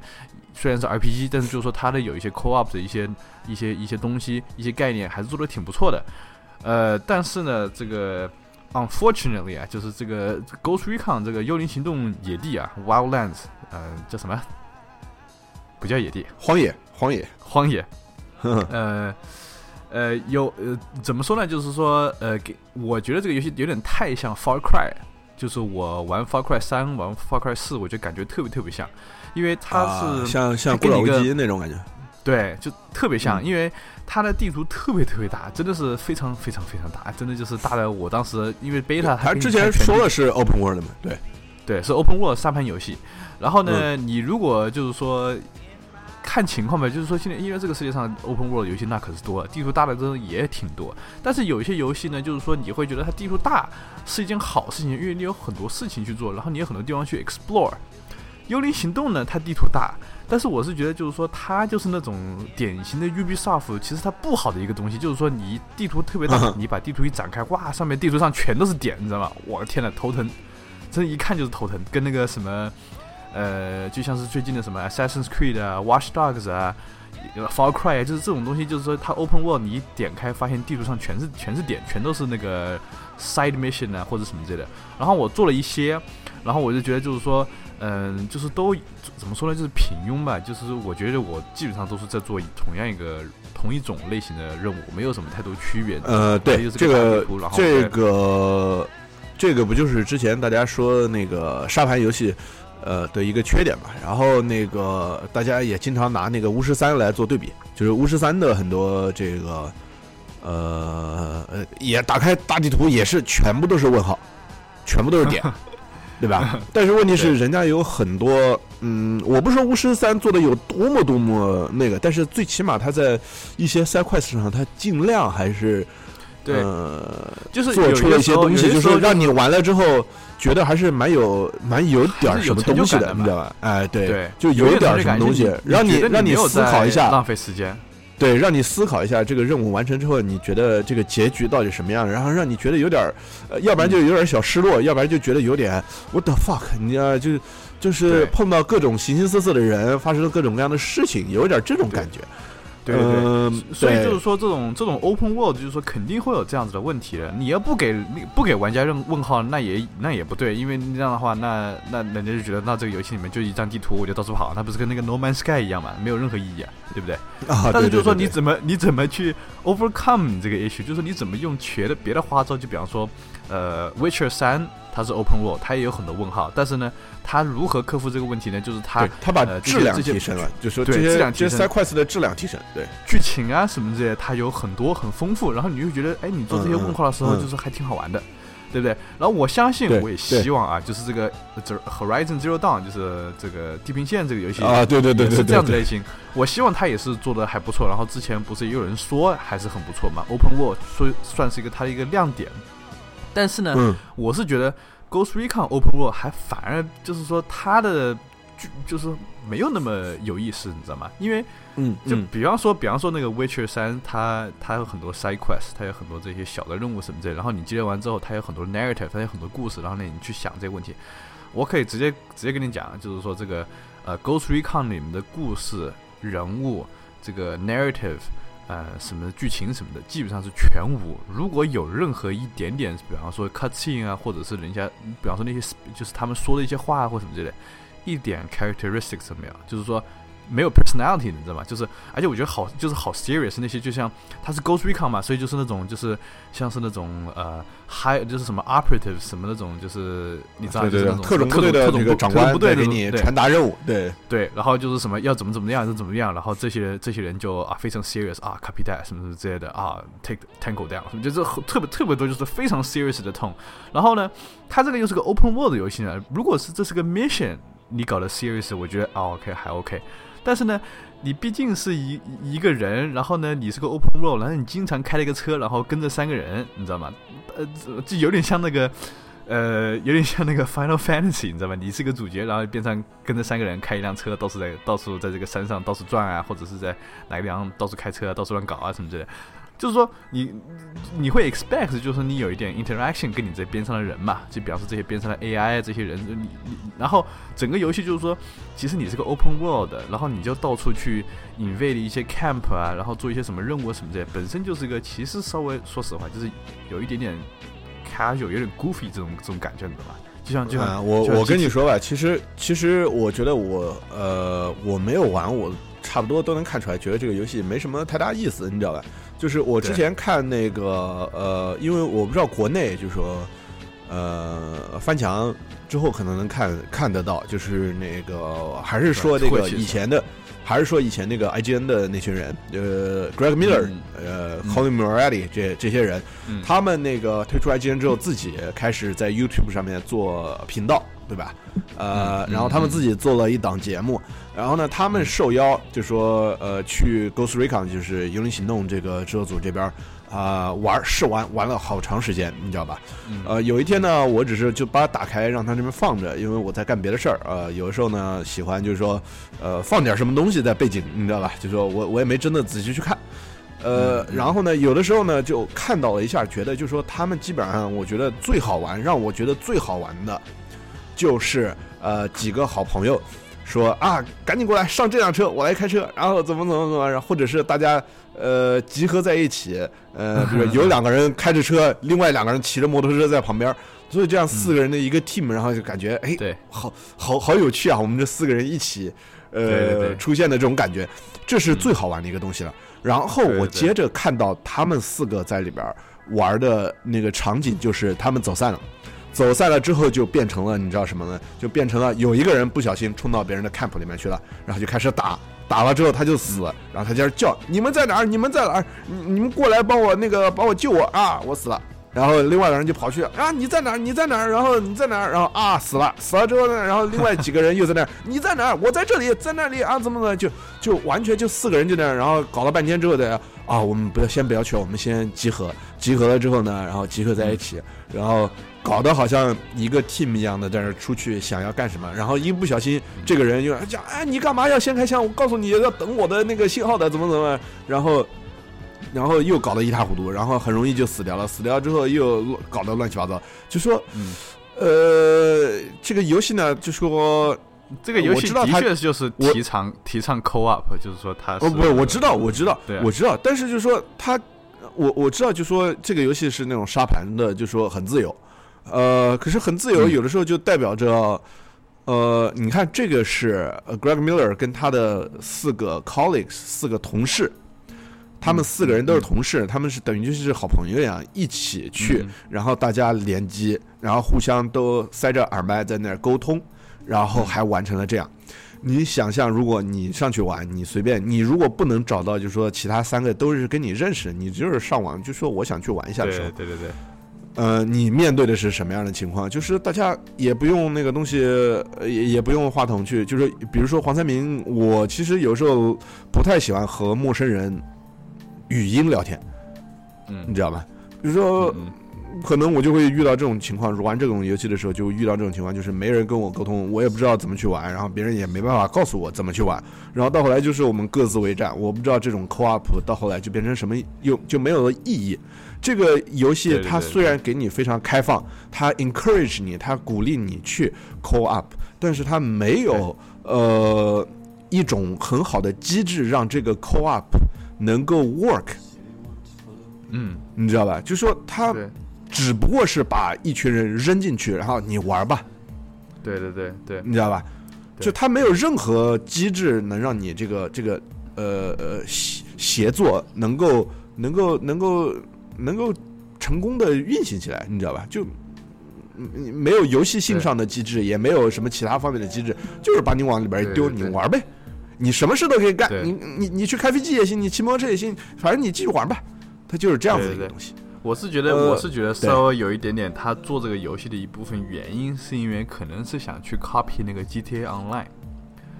虽然是 RPG，但是就是说它的有一些 Co-op 的一些一些一些东西、一些概念还是做的挺不错的。呃，但是呢，这个 Unfortunately 啊，就是这个 Ghost Recon 这个幽灵行动野地啊，Wildlands，呃，叫什么？不叫野地，荒野，荒野，荒野。呃，呃，有呃，怎么说呢？就是说，呃，给我觉得这个游戏有点太像 Far Cry，就是我玩 Far Cry 三，玩 Far Cry 四，我就感觉特别特别像，因为它是像像古老机那种感觉。对，就特别像，因为它的地图特别特别大，真的是非常非常非常大，真的就是大的。我当时因为 beta，它之前说的是 open world 嘛，对，对，是 open world 沙盘游戏。然后呢，你如果就是说看情况呗，就是说现在因为这个世界上 open world 游戏那可是多，地图大的真的也挺多。但是有一些游戏呢，就是说你会觉得它地图大是一件好事情，因为你有很多事情去做，然后你有很多地方去 explore。幽灵行动呢，它地图大。但是我是觉得，就是说，它就是那种典型的 Ubisoft，其实它不好的一个东西，就是说，你地图特别大，你把地图一展开，哇，上面地图上全都是点，你知道吗？我的天呐，头疼，真一看就是头疼，跟那个什么，呃，就像是最近的什么 Assassin's Creed 啊，Watch Dogs 啊，Far Cry 啊，就是这种东西，就是说它 Open World，你一点开发现地图上全是全是点，全都是那个 Side Mission 啊或者什么之类的。然后我做了一些，然后我就觉得就是说。嗯，就是都怎么说呢？就是平庸吧。就是我觉得我基本上都是在做同样一个同一种类型的任务，没有什么太多区别。呃，对，这个这个这个不就是之前大家说那个沙盘游戏呃的一个缺点吧？然后那个大家也经常拿那个巫师三来做对比，就是巫师三的很多这个呃呃也打开大地图也是全部都是问号，全部都是点。对吧？但是问题是，人家有很多，嗯，我不是说巫师三做的有多么多么那个，但是最起码他在一些赛快上，他尽量还是，对，就是做出了一些东西，就是让你玩了之后觉得还是蛮有蛮有点什么东西的，你知道吧？哎，对，就有点什么东西，让你让你思考一下，浪费时间。对，让你思考一下这个任务完成之后，你觉得这个结局到底什么样？然后让你觉得有点，呃，要不然就有点小失落，要不然就觉得有点 what the fuck，你啊，就就是碰到各种形形色色的人，发生了各种各样的事情，有点这种感觉。对对，所以就是说，这种这种 open world，就是说肯定会有这样子的问题的。你要不给不给玩家任问号，那也那也不对，因为这样的话，那那人家就觉得，那这个游戏里面就一张地图，我就到处跑，那不是跟那个 No Man's Sky 一样嘛？没有任何意义啊，对不对？啊，但是就是说，你怎么你怎么去 overcome 这个 issue？就是你怎么用别的别的花招？就比方说，呃，Witcher 三。它是 open world，它也有很多问号，但是呢，它如何克服这个问题呢？就是它它把质量提升了，就说这些这些 side quest 的质量提升，对剧情啊什么这些，它有很多很丰富，然后你就觉得，哎，你做这些问号的时候，就是还挺好玩的，对不对？然后我相信，我也希望啊，就是这个 Horizon Zero Dawn，就是这个地平线这个游戏啊，对对对，是这样子类型，我希望它也是做的还不错。然后之前不是也有人说还是很不错嘛？Open world 说算是一个它的一个亮点。但是呢，我是觉得《Ghost Recon Open World》还反而就是说它的就就是没有那么有意思，你知道吗？因为，嗯，就比方说，比方说那个《Witcher 三》，它它有很多 side quest，它有很多这些小的任务什么之类。然后你接完之后，它有很多 narrative，它有很多故事。然后呢，你去想这个问题，我可以直接直接跟你讲，就是说这个呃《Ghost Recon》里面的故事、人物这个 narrative。呃，什么剧情什么的，基本上是全无。如果有任何一点点，比方说 cutscene 啊，或者是人家，比方说那些就是他们说的一些话啊，或什么之类，一点 characteristics 都没有，就是说。没有 personality，你知道吗？就是，而且我觉得好，就是好 serious 那些，就像它是 Ghost Recon 嘛，所以就是那种，就是像是那种呃 high，就是什么 operative 什么那种，就是你知道，就是那种特种部队的这个长官部队给你传达任务，对对，然后就是什么要怎么怎么样就怎么样，然后这些这些人就啊非常 serious 啊 copy that 什么什么之类的啊 take tango down，就是特别特别多就是非常 serious 的 tone。然后呢，它这个又是个 open world 的游戏呢，如果是这是个 mission，你搞的 serious，我觉得啊 OK 还 OK。但是呢，你毕竟是一一个人，然后呢，你是个 open world，然后你经常开了一个车，然后跟着三个人，你知道吗？呃，这有点像那个，呃，有点像那个 Final Fantasy，你知道吧？你是个主角，然后变成跟着三个人开一辆车，到处在到处在这个山上到处转啊，或者是在哪个地方到处开车，到处乱搞啊什么之类的。就是说，你你会 expect，就是说你有一点 interaction 跟你这边上的人嘛，就表示这些边上的 AI 这些人，你你，然后整个游戏就是说，其实你是个 open world，然后你就到处去 invade 一些 camp 啊，然后做一些什么任务什么的，本身就是一个其实稍微说实话，就是有一点点 casual，有点 goofy 这种这种感觉，你知道吧？就像就像我我跟你说吧，其实其实我觉得我呃我没有玩，我差不多都能看出来，觉得这个游戏没什么太大意思，你知道吧？就是我之前看那个呃，因为我不知道国内，就是说呃翻墙之后可能能看看得到，就是那个还是说这个以前的还是说以前那个 IGN 的那群人，呃，Greg Miller，呃，Colin Moretti 这这些人，他们那个退出 IGN 之后，自己开始在 YouTube 上面做频道，对吧？呃，然后他们自己做了一档节目，然后呢，他们受邀就说，呃，去 Ghost Recon，就是《幽灵行动》这个制作组这边。啊，玩试玩玩了好长时间，你知道吧？呃，有一天呢，我只是就把它打开，让它这边放着，因为我在干别的事儿。呃，有的时候呢，喜欢就是说，呃，放点什么东西在背景，你知道吧？就说我我也没真的仔细去看。呃，然后呢，有的时候呢，就看到了一下，觉得就说他们基本上，我觉得最好玩，让我觉得最好玩的，就是呃几个好朋友说啊，赶紧过来上这辆车，我来开车，然后怎么怎么怎么，然后或者是大家。呃，集合在一起，呃，比如有两个人开着车，另外两个人骑着摩托车在旁边，所以这样四个人的一个 team，然后就感觉，哎，对，好好好有趣啊！我们这四个人一起，呃，出现的这种感觉，这是最好玩的一个东西了。然后我接着看到他们四个在里边玩的那个场景，就是他们走散了，走散了之后就变成了，你知道什么呢？就变成了有一个人不小心冲到别人的 camp 里面去了，然后就开始打。打了之后他就死，然后他在那叫：“你们在哪儿？你们在哪儿？你你们过来帮我那个帮我救我啊！我死了。”然后另外的人就跑去啊，你在哪儿？你在哪儿？然后你在哪儿？然后啊死了，死了之后呢？然后另外几个人又在那儿，你在哪儿？我在这里，在那里啊？怎么怎么就就完全就四个人就那样，然后搞了半天之后的啊，我们不要先不要去，我们先集合，集合了之后呢，然后集合在一起，然后。搞得好像一个 team 一样的，在那出去想要干什么，然后一不小心，这个人又讲：“哎，你干嘛要先开枪？我告诉你要等我的那个信号的，怎么怎么？”然后，然后又搞得一塌糊涂，然后很容易就死掉了。死掉之后又搞得乱七八糟。就说，呃，这个游戏呢，就说这个游戏的确就是提倡提倡 co op，就是说它哦不，我知道，我知道，我知道，但是就说他，我我知道，就说这个游戏是那种沙盘的，就说很自由。呃，可是很自由，有的时候就代表着，呃，你看这个是 Greg Miller 跟他的四个 colleagues，四个同事，他们四个人都是同事，他们是等于就是好朋友一样，一起去，然后大家联机，然后互相都塞着耳麦在那儿沟通，然后还完成了这样。你想象，如果你上去玩，你随便，你如果不能找到，就是说其他三个都是跟你认识，你就是上网就说我想去玩一下的时候，对对对。呃，你面对的是什么样的情况？就是大家也不用那个东西，也也不用话筒去，就是比如说黄三明，我其实有时候不太喜欢和陌生人语音聊天，嗯，你知道吧？比如说，可能我就会遇到这种情况，玩这种游戏的时候就遇到这种情况，就是没人跟我沟通，我也不知道怎么去玩，然后别人也没办法告诉我怎么去玩，然后到后来就是我们各自为战，我不知道这种 co-op 到后来就变成什么，又就没有了意义。这个游戏它虽然给你非常开放，它 encourage 你，它鼓励你去 call up，但是它没有呃一种很好的机制让这个 call up 能够 work。嗯，你知道吧？就说它只不过是把一群人扔进去，然后你玩吧。对对对对，你知道吧？就它没有任何机制能让你这个这个呃呃协协作能够能够能够。能够成功的运行起来，你知道吧？就没有游戏性上的机制，也没有什么其他方面的机制，就是把你往里边一丢，你玩呗，你什么事都可以干，你你你去开飞机也行，你骑摩托车也行，反正你继续玩吧。它就是这样子一个东西。我是觉得，我是觉得稍微有一点点，他做这个游戏的一部分原因，是因为可能是想去 copy 那个 GTA Online。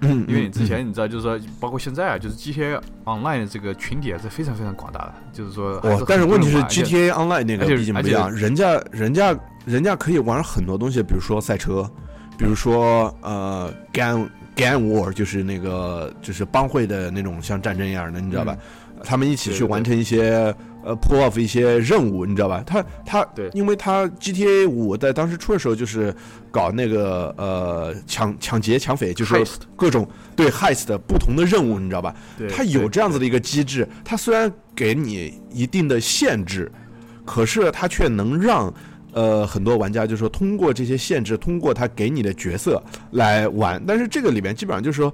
嗯，因为你之前你知道，就是说，包括现在啊，就是 GTA Online 的这个群体还是非常非常广大的，就是说。哦，但是问题是 GTA Online 那个毕竟不一样，人家人家人家可以玩很多东西，比如说赛车，比如说呃 Gang Gang War，就是那个就是帮会的那种像战争一样的，你知道吧？他们一起去完成一些。呃，pull off 一些任务，你知道吧？他他，对，因为他 GTA 五在当时出的时候就是搞那个呃抢抢劫抢匪，就是各种对 heist 的不同的任务，你知道吧？他有这样子的一个机制，他虽然给你一定的限制，可是他却能让呃很多玩家就是说通过这些限制，通过他给你的角色来玩。但是这个里面基本上就是说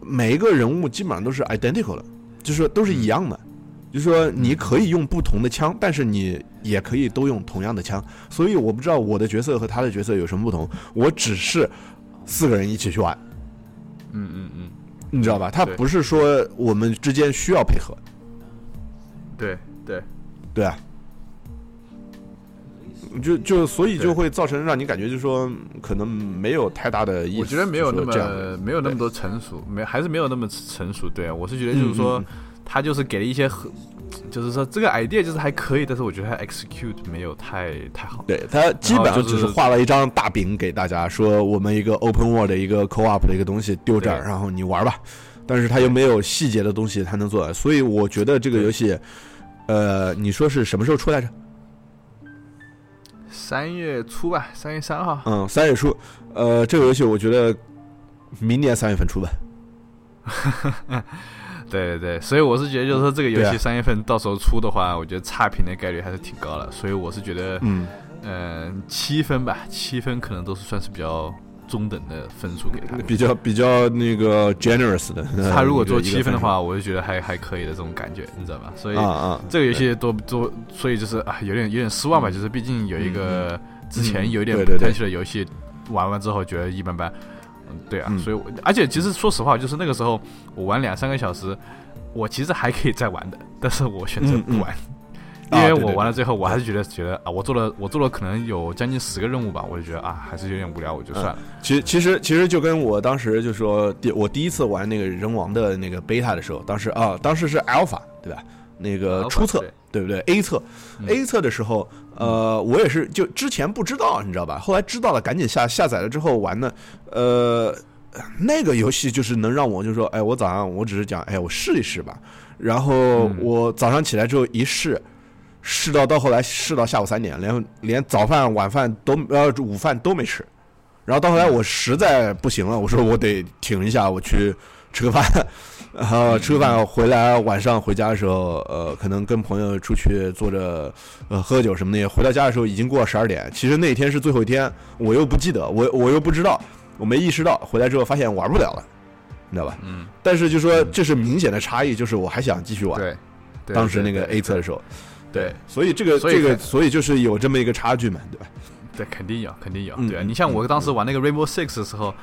每一个人物基本上都是 identical 的，就是说都是一样的。就是说，你可以用不同的枪，但是你也可以都用同样的枪。所以我不知道我的角色和他的角色有什么不同。我只是四个人一起去玩。嗯嗯嗯，你知道吧？他不是说我们之间需要配合。对对对啊，就就所以就会造成让你感觉，就是说可能没有太大的意思。我觉得没有那么没有那么多成熟，没还是没有那么成熟。对啊，我是觉得就是说，他就是给了一些很。就是说这个 idea 就是还可以，但是我觉得他 execute 没有太太好。对他基本上就是画了一张大饼给大家，说我们一个 open world 的一个 co-op 的一个东西丢这儿，然后你玩吧。但是他又没有细节的东西他能做，所以我觉得这个游戏，呃，你说是什么时候出来着？三月初吧，三月三号。嗯，三月初。呃，这个游戏我觉得明年三月份出吧。对对对，所以我是觉得，就是说这个游戏三月份到时候出的话，我觉得差评的概率还是挺高的。所以我是觉得，嗯，呃，七分吧，七分可能都是算是比较中等的分数给他，比较比较那个 generous 的。他如果做七分的话，我就觉得还还可以的这种感觉，你知道吧？所以啊啊，这个游戏多多，所以就是啊，有点有点失望吧。就是毕竟有一个之前有一点不太气的游戏，玩完之后觉得一般般。嗯，对啊，所以，而且其实说实话，就是那个时候我玩两三个小时，我其实还可以再玩的，但是我选择不玩，因为我玩了最后，我还是觉得觉得啊，我做了我做了可能有将近十个任务吧，我就觉得啊，还是有点无聊，我就算了。其实其实其实就跟我当时就说第我第一次玩那个人王的那个 beta 的时候，当时啊，当时是 alpha 对吧？那个初测对不对？A 测 A 测的时候。呃，我也是，就之前不知道，你知道吧？后来知道了，赶紧下下载了之后玩呢。呃，那个游戏就是能让我就说，哎，我早上我只是讲，哎，我试一试吧。然后我早上起来之后一试，试到到后来试到下午三点，连连早饭晚饭都呃午饭都没吃。然后到后来我实在不行了，我说我得停一下，我去吃个饭。然后吃个饭回来，晚上回家的时候，呃，可能跟朋友出去坐着，呃，喝酒什么的。回到家的时候已经过了十二点。其实那天是最后一天，我又不记得，我我又不知道，我没意识到。回来之后发现玩不了了，你知道吧？嗯。但是就说这是明显的差异，就是我还想继续玩。对。当时那个 A 测的时候。对。所以这个这个，所以就是有这么一个差距嘛，对吧？对，肯定有，肯定有。对啊，你像我当时玩那个 Rainbow Six 的时候。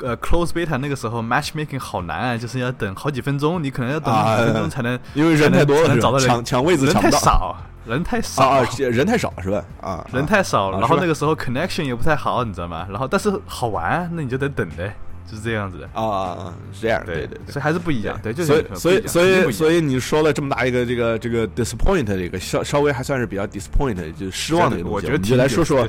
呃，close beta 那个时候 matchmaking 好难啊，就是要等好几分钟，你可能要等几分钟才能，因为人太多了，能找到人抢抢位置，人太少，人太少啊，人太少是吧？啊，人太少，然后那个时候 connection 也不太好，你知道吗？然后但是好玩，那你就得等呗，就是这样子的啊，是这样，对对对，所以还是不一样，对，所以所以所以所以你说了这么大一个这个这个 disappoint 的一个稍稍微还算是比较 disappoint 就是失望的一个东西，我觉得你来说说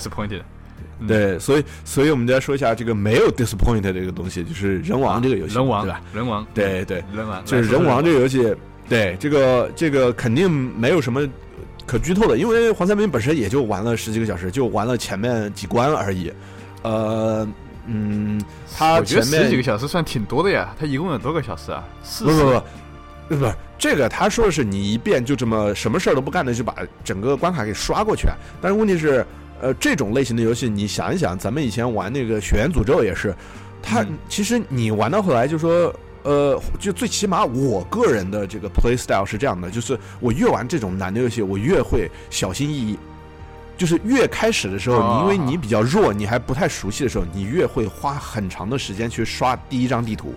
disappointed。对，所以，所以我们再说一下这个没有 disappoint 的这个东西，就是人王这个游戏，人王对吧？人王，对对，人王就是人王这个游戏，对这个这个肯定没有什么可剧透的，因为黄三明本身也就玩了十几个小时，就玩了前面几关而已。呃，嗯，他前面十几个小时算挺多的呀，他一共有多个小时啊？不不不，不不，这个他说的是你一遍就这么什么事儿都不干的就把整个关卡给刷过去，但是问题是。呃，这种类型的游戏，你想一想，咱们以前玩那个《血缘诅咒》也是，它其实你玩到后来就说，呃，就最起码我个人的这个 play style 是这样的，就是我越玩这种难的游戏，我越会小心翼翼，就是越开始的时候，你因为你比较弱，你还不太熟悉的时候，你越会花很长的时间去刷第一张地图，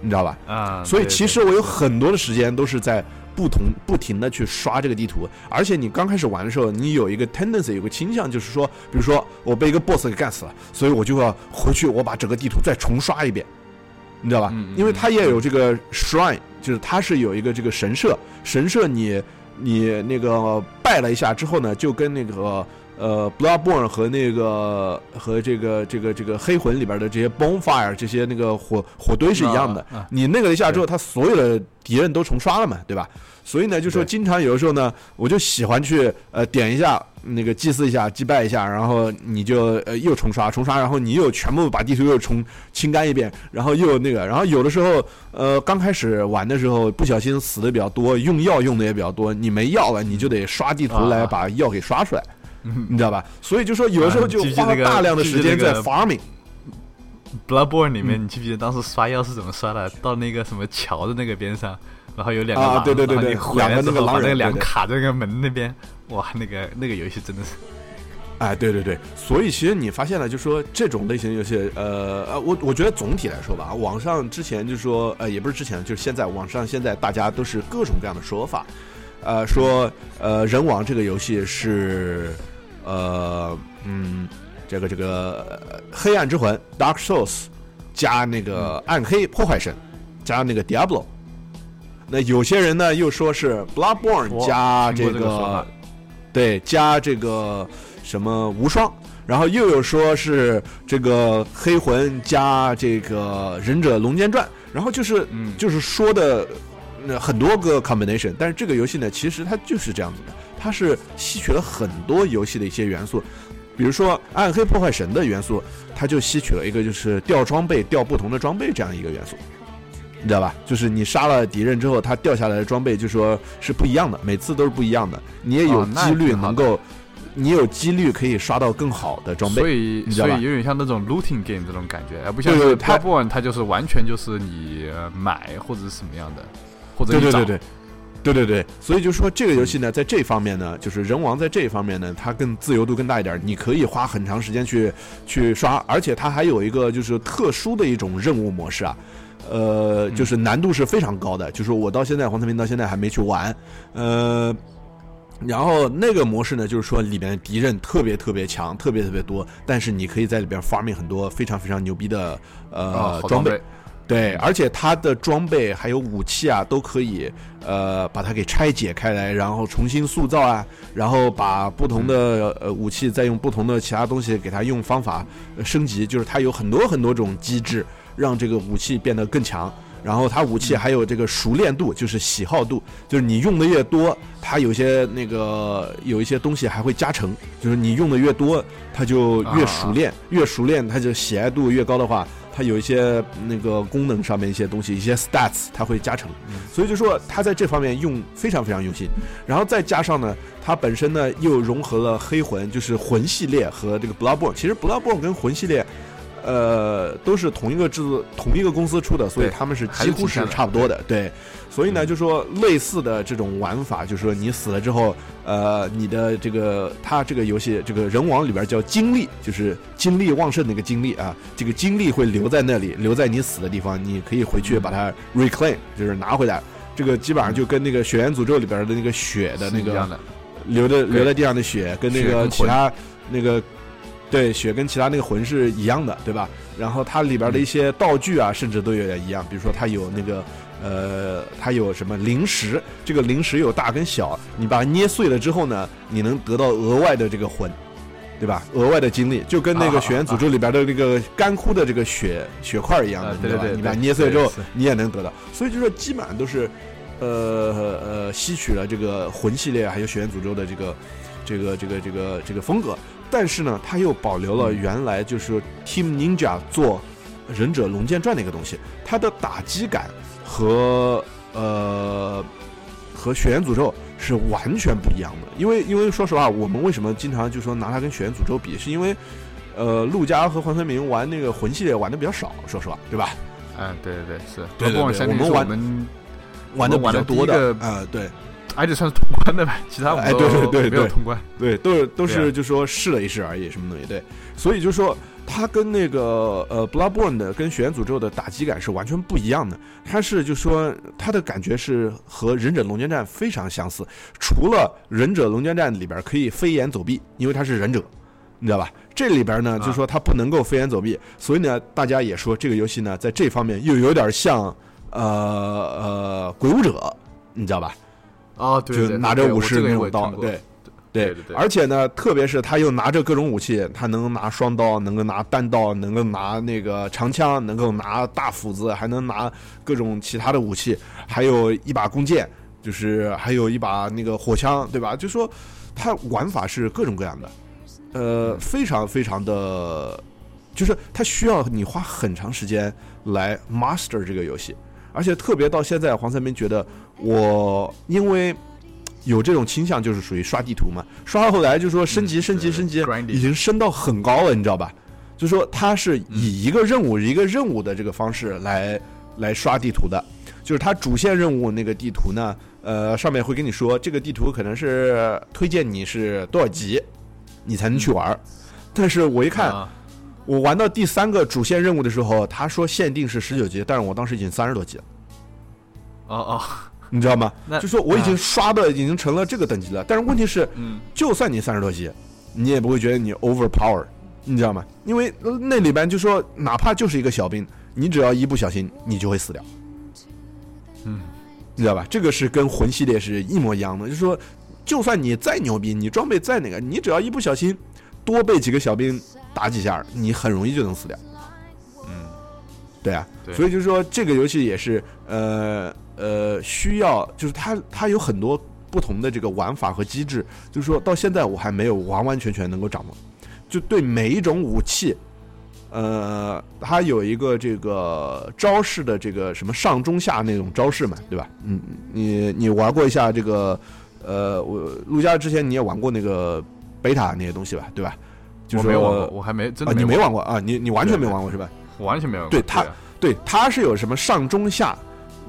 你知道吧？啊，所以其实我有很多的时间都是在。不同不停的去刷这个地图，而且你刚开始玩的时候，你有一个 tendency，有个倾向，就是说，比如说我被一个 boss 给干死了，所以我就要回去，我把整个地图再重刷一遍，你知道吧？因为它也有这个 shrine，就是它是有一个这个神社，神社你你那个拜了一下之后呢，就跟那个。呃，Bloodborne 和那个和这个这个这个黑魂里边的这些 bonfire 这些那个火火堆是一样的。你那个一下之后，他所有的敌人都重刷了嘛，对吧？所以呢，就说经常有的时候呢，我就喜欢去呃点一下那个祭祀一下、祭拜一下，然后你就呃又重刷重刷，然后你又全部把地图又重清干一遍，然后又那个，然后有的时候呃刚开始玩的时候不小心死的比较多，用药用的也比较多，你没药了，你就得刷地图来把药给刷出来。你知道吧？所以就说有的时候就花了大量的时间在 farming。Bloodborne 里面，你记不记得当时刷药是怎么刷的？到那个什么桥的那个边上，然后有两个狼，对对对对，两个那个狼那个两卡在那个门那边，哇，那个那个游戏真的是哎，对对对，所以其实你发现了，就说这种类型游戏，呃呃，我我觉得总体来说吧，网上之前就说，呃，也不是之前，就是现在网上现在大家都是各种各样的说法，呃，说呃人王这个游戏是呃嗯这个这个黑暗之魂 Dark Souls 加那个暗黑破坏神加那个 Diablo，那有些人呢又说是 Bloodborne 加这个对加这个。什么无双，然后又有说是这个黑魂加这个忍者龙剑传，然后就是就是说的那很多个 combination，但是这个游戏呢，其实它就是这样子的，它是吸取了很多游戏的一些元素，比如说暗黑破坏神的元素，它就吸取了一个就是掉装备掉不同的装备这样一个元素，你知道吧？就是你杀了敌人之后，它掉下来的装备就说是不一样的，每次都是不一样的，你也有几率能够。你有几率可以刷到更好的装备，所以所以有点像那种 looting game 这种感觉，而不像是 p a b o n 它就是完全就是你买或者是什么样的，或者对对对对对对对，所以就说这个游戏呢，在这方面呢，就是人王在这一方面呢，它更自由度更大一点，你可以花很长时间去去刷，而且它还有一个就是特殊的一种任务模式啊，呃，就是难度是非常高的，就是我到现在黄泽明到现在还没去玩，呃。然后那个模式呢，就是说里面敌人特别特别强，特别特别多，但是你可以在里边发明很多非常非常牛逼的呃装备，对，而且它的装备还有武器啊，都可以呃把它给拆解开来，然后重新塑造啊，然后把不同的呃武器再用不同的其他东西给它用方法升级，就是它有很多很多种机制，让这个武器变得更强。然后它武器还有这个熟练度，就是喜好度，就是你用的越多，它有些那个有一些东西还会加成，就是你用的越多，它就越熟练，越熟练它就喜爱度越高的话，它有一些那个功能上面一些东西，一些 stats 它会加成，所以就说它在这方面用非常非常用心，然后再加上呢，它本身呢又融合了黑魂，就是魂系列和这个 Bloodborne，其实 Bloodborne 跟魂系列。呃，都是同一个制作、同一个公司出的，所以他们是几乎是差不多的。对，所以呢，就说类似的这种玩法，就是说你死了之后，呃，你的这个它这个游戏这个人王里边叫精力，就是精力旺盛那个精力啊，这个精力会留在那里，留在你死的地方，你可以回去把它 reclaim，就是拿回来。这个基本上就跟那个血缘诅咒里边的那个血的那个留的留在地上的血，跟那个其他那个。对，血跟其他那个魂是一样的，对吧？然后它里边的一些道具啊，甚至都有点一样。比如说，它有那个，呃，它有什么零食？这个零食有大跟小，你把它捏碎了之后呢，你能得到额外的这个魂，对吧？额外的精力，就跟那个《血缘诅咒》里边的那个干枯的这个血血块一样的，对吧？你把它捏碎之后，你也能得到。所以就说，基本上都是，呃呃，吸取了这个魂系列还有《血缘诅咒》的这个，这个这个这个这个风格。但是呢，它又保留了原来就是 Team Ninja 做《忍者龙剑传》那个东西，它的打击感和呃和《血缘诅咒》是完全不一样的。因为因为说实话，我们为什么经常就说拿它跟《血缘诅咒》比，是因为呃陆家和黄春明玩那个魂系列玩的比较少，说实话，对吧？嗯，对对对，是。对对对，我们玩玩的玩的多的，啊，对。而且算是通关的吧，其他哎，对对对，没有通关，对，都是都是就说试了一试而已，什么东西对，所以就说它跟那个呃 Bloodborne 的跟血缘诅咒的打击感是完全不一样的，它是就说它的感觉是和忍者龙剑战非常相似，除了忍者龙剑战里边可以飞檐走壁，因为它是忍者，你知道吧？这里边呢就说它不能够飞檐走壁，所以呢大家也说这个游戏呢在这方面又有点像呃呃鬼武者，你知道吧？啊，对就拿着武士那种刀，对，对对对，而且呢，特别是他又拿着各种武器，他能拿双刀，能够拿单刀，能够拿那个长枪，能够拿大斧子，还能拿各种其他的武器，还有一把弓箭，就是还有一把那个火枪，对吧？就说他玩法是各种各样的，呃，非常非常的，就是他需要你花很长时间来 master 这个游戏。而且特别到现在，黄三明觉得我因为有这种倾向，就是属于刷地图嘛。刷到后来就说升级、升级、升级，已经升到很高了，你知道吧？就说它是以一个任务、一个任务的这个方式来来刷地图的。就是它主线任务那个地图呢，呃，上面会跟你说这个地图可能是推荐你是多少级，你才能去玩。但是我一看，我玩到第三个主线任务的时候，他说限定是十九级，但是我当时已经三十多级了。哦哦，你知道吗？就说我已经刷的已经成了这个等级了。但是问题是，嗯，就算你三十多级，你也不会觉得你 overpower，你知道吗？因为那里边就说，哪怕就是一个小兵，你只要一不小心，你就会死掉。嗯，你知道吧？这个是跟魂系列是一模一样的，就是说，就算你再牛逼，你装备再那个，你只要一不小心。多被几个小兵打几下，你很容易就能死掉。嗯，对啊，所以就是说这个游戏也是呃呃需要，就是它它有很多不同的这个玩法和机制，就是说到现在我还没有完完全全能够掌握。就对每一种武器，呃，它有一个这个招式的这个什么上中下那种招式嘛，对吧？嗯，你你玩过一下这个呃，我陆家之前你也玩过那个。贝塔那些东西吧，对吧？我没玩过，我还没真的。你没玩过啊？你你完全没玩过是吧？我完全没玩过。对他，对他是有什么上中下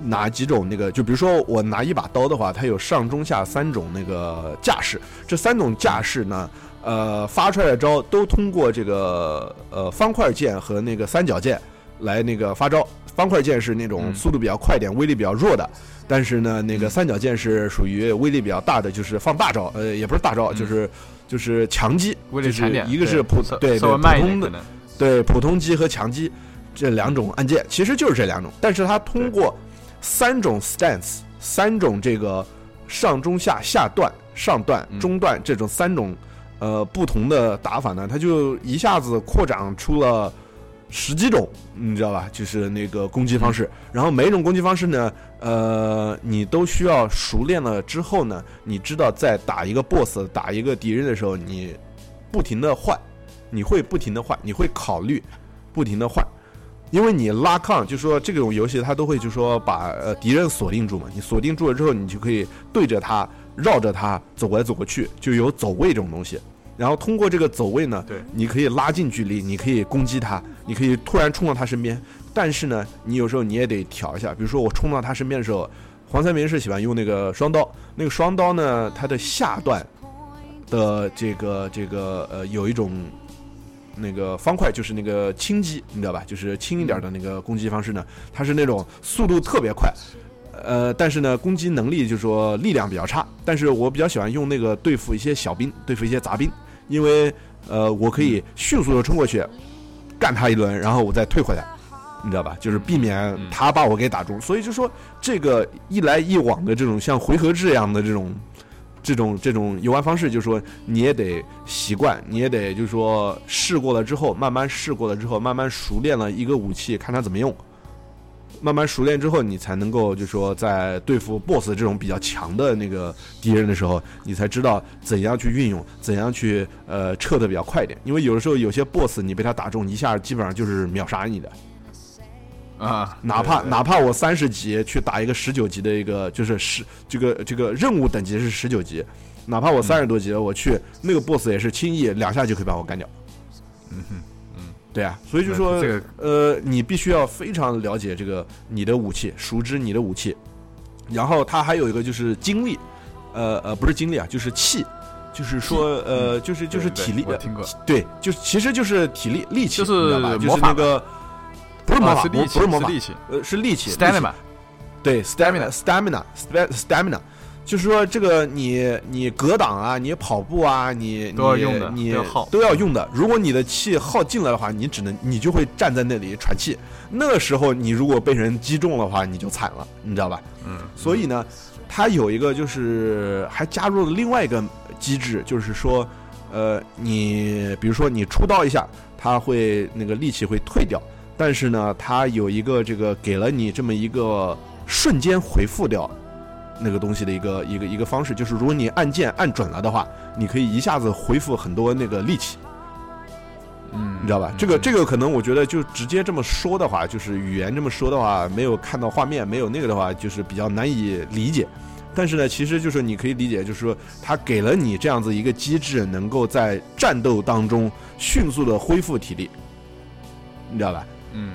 哪几种那个？就比如说我拿一把刀的话，它有上中下三种那个架势。这三种架势呢，呃，发出来的招都通过这个呃方块键和那个三角键来那个发招。方块键是那种速度比较快点、威力比较弱的，但是呢，那个三角键是属于威力比较大的，就是放大招。呃，也不是大招，就是。就是强击，就是一个是普对对普通的对普通击和强击这两种按键，其实就是这两种。但是它通过三种 stance，三种这个上中下下段、上段、中段这种三种呃不同的打法呢，它就一下子扩展出了。十几种，你知道吧？就是那个攻击方式，然后每一种攻击方式呢，呃，你都需要熟练了之后呢，你知道在打一个 boss、打一个敌人的时候，你不停的换，你会不停的换，你会考虑不停的换，因为你拉抗，就说这种游戏它都会就说把呃敌人锁定住嘛，你锁定住了之后，你就可以对着他绕着他走过来走过去，就有走位这种东西。然后通过这个走位呢，对，你可以拉近距离，你可以攻击他，你可以突然冲到他身边。但是呢，你有时候你也得调一下，比如说我冲到他身边的时候，黄三明是喜欢用那个双刀，那个双刀呢，它的下段的这个这个呃有一种那个方块，就是那个轻击，你知道吧？就是轻一点的那个攻击方式呢，它是那种速度特别快，呃，但是呢，攻击能力就是说力量比较差。但是我比较喜欢用那个对付一些小兵，对付一些杂兵。因为，呃，我可以迅速的冲过去，干他一轮，然后我再退回来，你知道吧？就是避免他把我给打中。所以就说这个一来一往的这种像回合制一样的这种，这种这种游玩方式，就是说你也得习惯，你也得就是说试过了之后，慢慢试过了之后，慢慢熟练了一个武器，看它怎么用。慢慢熟练之后，你才能够就是说在对付 BOSS 这种比较强的那个敌人的时候，你才知道怎样去运用，怎样去呃撤的比较快一点。因为有的时候有些 BOSS 你被他打中一下，基本上就是秒杀你的啊。哪怕哪怕我三十级去打一个十九级的一个，就是十这个这个任务等级是十九级，哪怕我三十多级我去那个 BOSS 也是轻易两下就可以把我干掉。嗯哼。嗯对啊，所以就说，呃，你必须要非常了解这个你的武器，熟知你的武器，然后它还有一个就是精力，呃呃，不是精力啊，就是气，就是说，呃，就是就是体力，我听过，对，就其实就是体力力气，就是就是那个，不是魔法，不是魔法，力气，呃，是力气，stamina，对，stamina，stamina，stamina。就是说，这个你你格挡啊，你跑步啊，你都要用的，你都要用的。如果你的气耗尽了的话，你只能你就会站在那里喘气。那个时候，你如果被人击中的话，你就惨了，你知道吧？嗯。所以呢，它有一个就是还加入了另外一个机制，就是说，呃，你比如说你出刀一下，它会那个力气会退掉，但是呢，它有一个这个给了你这么一个瞬间回复掉。那个东西的一个一个一个方式，就是如果你按键按准了的话，你可以一下子恢复很多那个力气。嗯，你知道吧？这个这个可能我觉得就直接这么说的话，就是语言这么说的话，没有看到画面，没有那个的话，就是比较难以理解。但是呢，其实就是你可以理解，就是说他给了你这样子一个机制，能够在战斗当中迅速的恢复体力，你知道吧？嗯。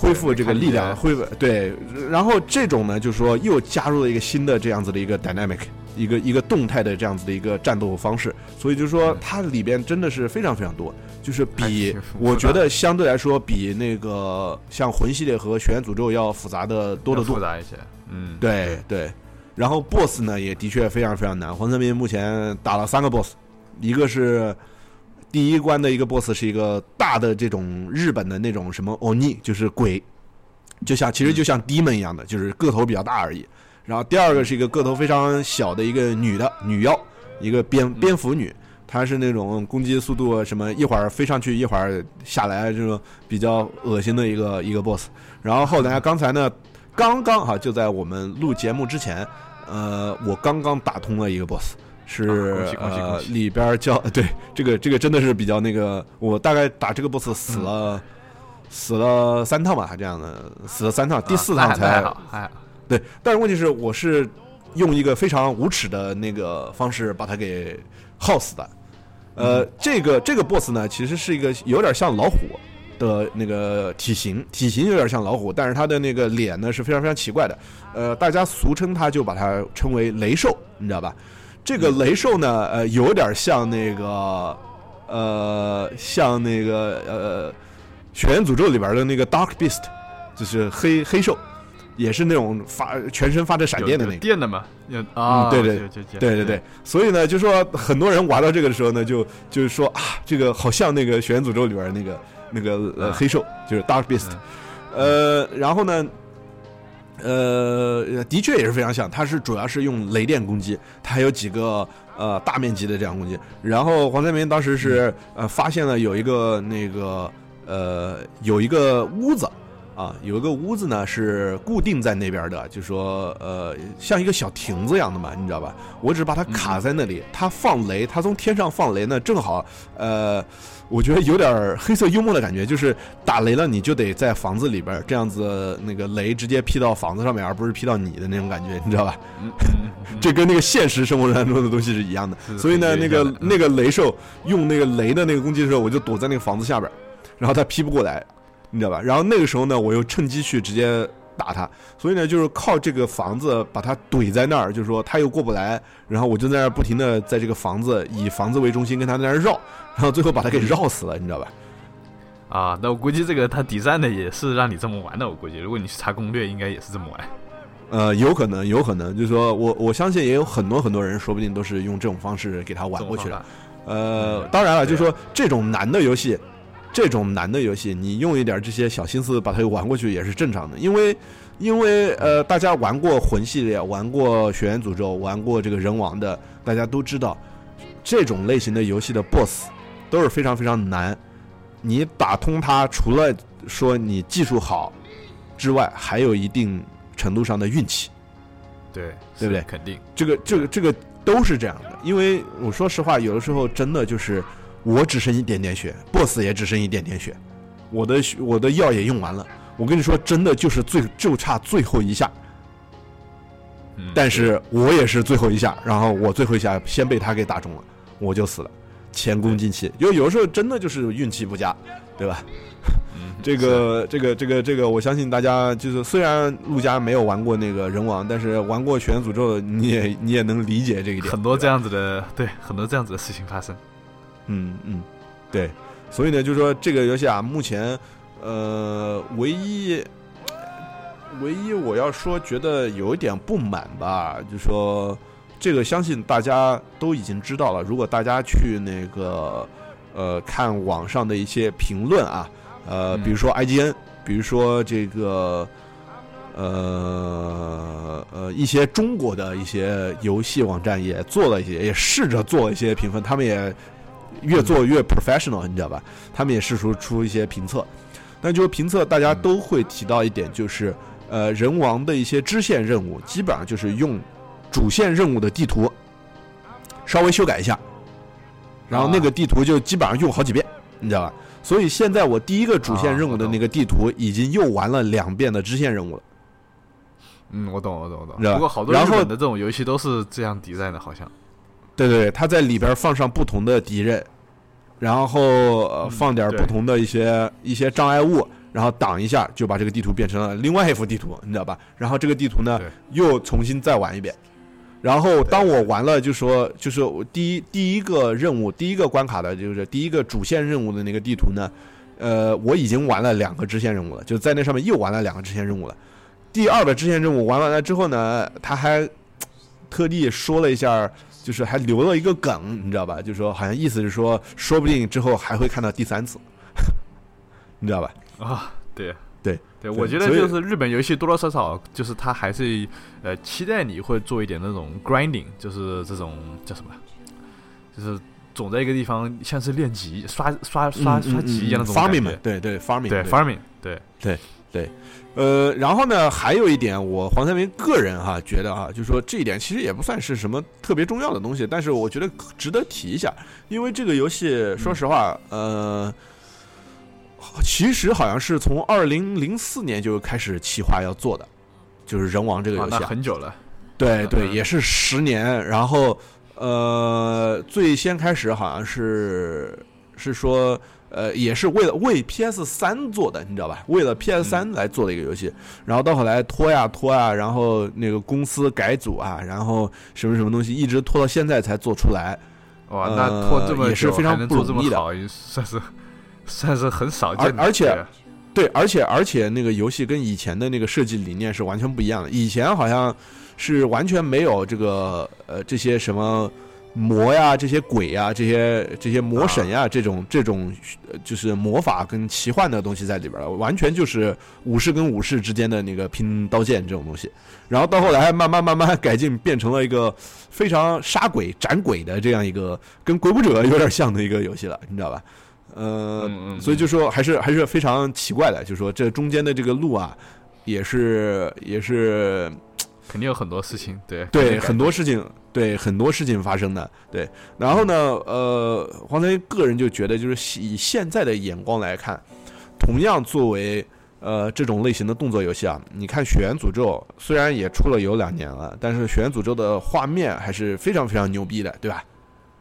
恢复这个力量，恢复对，然后这种呢，就是说又加入了一个新的这样子的一个 dynamic，一个一个动态的这样子的一个战斗方式，所以就是说它里边真的是非常非常多，就是比我觉得相对来说比那个像魂系列和血源诅咒要复杂的多得多，复杂一些。嗯，对对。然后 BOSS 呢也的确非常非常难，黄泽民目前打了三个 BOSS，一个是第一关的一个 BOSS 是一个大的这种日本的那种什么欧尼，就是鬼，就像其实就像 Demon 一样的，就是个头比较大而已。然后第二个是一个个头非常小的一个女的女妖，一个蝙蝙蝠女，她是那种攻击速度什么一会儿飞上去一会儿下来，这种比较恶心的一个一个 boss。然后后来刚才呢，刚刚哈就在我们录节目之前，呃，我刚刚打通了一个 boss，是呃里边叫 对这个这个真的是比较那个，我大概打这个 boss 死了死了三趟吧，这样的死了三趟，第四趟才。对，但是问题是，我是用一个非常无耻的那个方式把它给耗死的。呃，这个这个 boss 呢，其实是一个有点像老虎的那个体型，体型有点像老虎，但是它的那个脸呢是非常非常奇怪的。呃，大家俗称它就把它称为雷兽，你知道吧？这个雷兽呢，呃，有点像那个呃，像那个呃，《血源诅咒》里边的那个 Dark Beast，就是黑黑兽。也是那种发全身发着闪电的那个。电的嘛，啊，对对对对对，所以呢，就说很多人玩到这个的时候呢，就就是说啊，这个好像那个《血源诅咒》里边那个那个呃黑兽，就是 Dark Beast，呃，然后呢，呃，的确也是非常像，它是主要是用雷电攻击，它还有几个呃大面积的这样攻击。然后黄三明当时是呃发现了有一个那个呃有一个屋子。啊，有一个屋子呢，是固定在那边的，就说呃，像一个小亭子一样的嘛，你知道吧？我只是把它卡在那里，它放雷，它从天上放雷呢，正好，呃，我觉得有点黑色幽默的感觉，就是打雷了，你就得在房子里边，这样子那个雷直接劈到房子上面，而不是劈到你的那种感觉，你知道吧？这跟那个现实生活当中的东西是一样的。所以呢，那个那个雷兽用那个雷的那个攻击的时候，我就躲在那个房子下边，然后他劈不过来。你知道吧？然后那个时候呢，我又趁机去直接打他，所以呢，就是靠这个房子把他怼在那儿，就是说他又过不来，然后我就在那儿不停的在这个房子以房子为中心跟他在那儿绕，然后最后把他给绕死了，你知道吧？啊，那我估计这个他底站的也是让你这么玩的，我估计如果你去查攻略，应该也是这么玩。呃，有可能，有可能，就是说我我相信也有很多很多人，说不定都是用这种方式给他玩过去了。呃，当然了，就是说这种难的游戏。这种难的游戏，你用一点这些小心思把它玩过去也是正常的，因为，因为呃，大家玩过魂系列，玩过血源诅咒，玩过这个人王的，大家都知道，这种类型的游戏的 BOSS 都是非常非常难。你打通它，除了说你技术好之外，还有一定程度上的运气。对，对不对？肯定，这个这个这个都是这样的。因为我说实话，有的时候真的就是。我只剩一点点血，BOSS 也只剩一点点血，我的我的药也用完了。我跟你说，真的就是最就差最后一下，但是我也是最后一下，然后我最后一下先被他给打中了，我就死了，前功尽弃。因为有的时候真的就是运气不佳，对吧？这个这个这个这个，我相信大家就是虽然陆家没有玩过那个人王，但是玩过全诅咒，你也你也能理解这一点。很多这样子的，对，很多这样子的事情发生。嗯嗯，对，所以呢，就是说这个游戏啊，目前，呃，唯一，唯一我要说觉得有一点不满吧，就说这个相信大家都已经知道了。如果大家去那个呃看网上的一些评论啊，呃，比如说 IGN，比如说这个呃呃一些中国的一些游戏网站也做了一些，也试着做一些评分，他们也。越做越 professional，你知道吧？他们也试出出一些评测，那就是评测大家都会提到一点，就是呃人王的一些支线任务，基本上就是用主线任务的地图稍微修改一下，然后那个地图就基本上用好几遍，你知道吧？所以现在我第一个主线任务的那个地图已经又玩了两遍的支线任务了。嗯，我懂，我懂，我懂。不过好多日本的这种游戏都是这样抵债的，好像。对对，他在里边放上不同的敌人，然后放点不同的一些一些障碍物，然后挡一下，就把这个地图变成了另外一幅地图，你知道吧？然后这个地图呢，又重新再玩一遍，然后当我完了，就说就是第一第一个任务，第一个关卡的就是第一个主线任务的那个地图呢，呃，我已经玩了两个支线任务了，就在那上面又玩了两个支线任务了。第二个支线任务玩完了之后呢，他还 特地说了一下，就是还留了一个梗，你知道吧？就说好像意思是说，说不定之后还会看到第三次，你知道吧？啊，对。对对，我觉得就是日本游戏多多少少就是他还是呃期待你会做一点那种 grinding，就是这种叫什么，就是总在一个地方像是练级、刷刷刷刷级一样的那种 farming，对对 farming，对 farming，对对对，呃，然后呢，还有一点，我黄三明个人哈觉得哈，就是说这一点其实也不算是什么特别重要的东西，但是我觉得值得提一下，因为这个游戏说实话，呃。其实好像是从二零零四年就开始企划要做的，就是人王这个游戏，很久了。对对，也是十年。然后呃，最先开始好像是是说呃，也是为了为 PS 三做的，你知道吧？为了 PS 三来做的一个游戏。然后到后来拖呀拖呀，然后那个公司改组啊，然后什么什么东西，一直拖到现在才做出来。哇，那拖这么也是非常不容易的，算是。算是很少见的，而且，对，而且而且那个游戏跟以前的那个设计理念是完全不一样的。以前好像是完全没有这个呃这些什么魔呀、这些鬼呀、这些这些魔神呀这种这种就是魔法跟奇幻的东西在里边了，完全就是武士跟武士之间的那个拼刀剑这种东西。然后到后来慢慢慢慢改进，变成了一个非常杀鬼斩鬼的这样一个跟鬼武者有点像的一个游戏了，你知道吧？呃，所以就说还是还是非常奇怪的，就说这中间的这个路啊，也是也是肯定有很多事情，对对，很多事情，对很多事情发生的，对。然后呢，呃，黄飞个人就觉得，就是以现在的眼光来看，同样作为呃这种类型的动作游戏啊，你看《血缘诅咒》虽然也出了有两年了，但是《血缘诅咒》的画面还是非常非常牛逼的，对吧？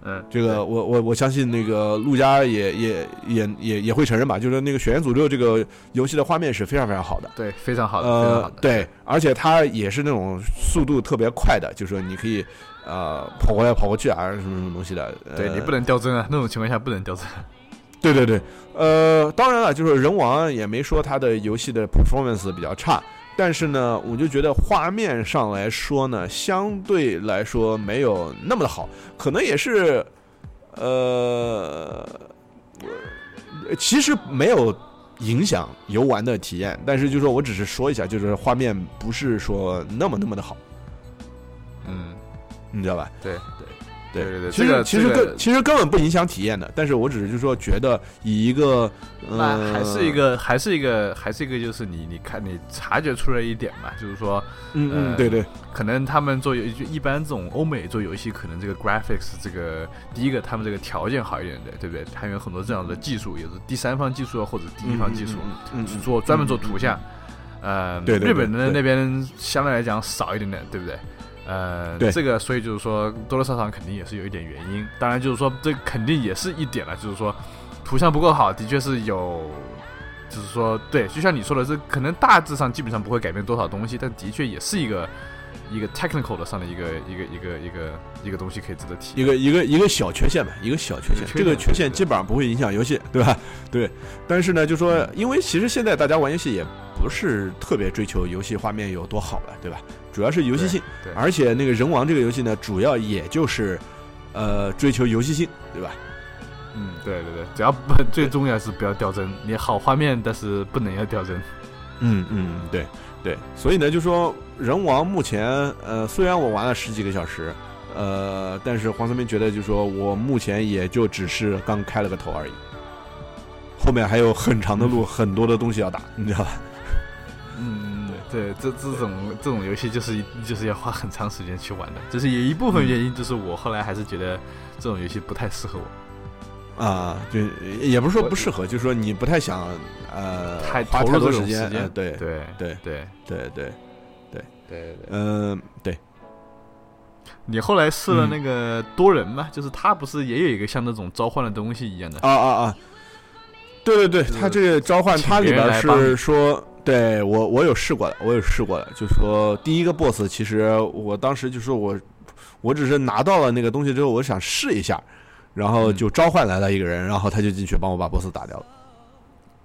嗯，这个我我我相信那个陆家也也也也也会承认吧，就是那个《血缘诅咒》这个游戏的画面是非常非常好的，对，非常好的，呃，对，而且它也是那种速度特别快的，就是说你可以呃跑过来跑过去啊，什么什么东西的，对你不能掉帧啊，那种情况下不能掉帧。对对对，呃，当然了，就是人王也没说他的游戏的 performance 比较差。但是呢，我就觉得画面上来说呢，相对来说没有那么的好，可能也是，呃，其实没有影响游玩的体验。但是就说我只是说一下，就是画面不是说那么那么的好，嗯，你知道吧？对。对对对对，其实其实根其实根本不影响体验的，但是我只是就说觉得以一个那还是一个还是一个还是一个就是你你看你察觉出来一点嘛，就是说嗯嗯对对，可能他们做游就一般这种欧美做游戏，可能这个 graphics 这个第一个他们这个条件好一点的，对不对？还有很多这样的技术，也是第三方技术或者第一方技术去做专门做图像，呃，对日本的那边相对来讲少一点点，对不对？呃，这个，所以就是说，多多少少肯定也是有一点原因。当然，就是说，这肯定也是一点了，就是说，图像不够好，的确是有，就是说，对，就像你说的，这可能大致上基本上不会改变多少东西，但的确也是一个一个 technical 的上的一个一个一个一个一个东西可以值得提。一个一个一个小缺陷吧，一个小缺陷。这个缺陷基本上不会影响游戏，对吧？对。但是呢，就说，因为其实现在大家玩游戏也不是特别追求游戏画面有多好了，对吧？主要是游戏性，而且那个人王这个游戏呢，主要也就是，呃，追求游戏性，对吧？嗯，对对对，只要不最重要是不要掉帧，你好画面，但是不能要掉帧。嗯嗯，对对，所以呢，就说人王目前，呃，虽然我玩了十几个小时，呃，但是黄三明觉得，就说我目前也就只是刚开了个头而已，后面还有很长的路，很多的东西要打，你知道吧？嗯。对，这这种这种游戏就是就是要花很长时间去玩的，就是有一部分原因，就是我后来还是觉得这种游戏不太适合我。啊，就也不是说不适合，就是说你不太想呃太花太多时间。对对对对对对对对对，嗯，对。你后来试了那个多人吗？就是他不是也有一个像那种召唤的东西一样的？啊啊啊！对对对，他这个召唤它里边是说。对我，我有试过的，我有试过的，就是说第一个 boss，其实我当时就说我我只是拿到了那个东西之后，我想试一下，然后就召唤来了一个人，然后他就进去帮我把 BOSS 打掉了。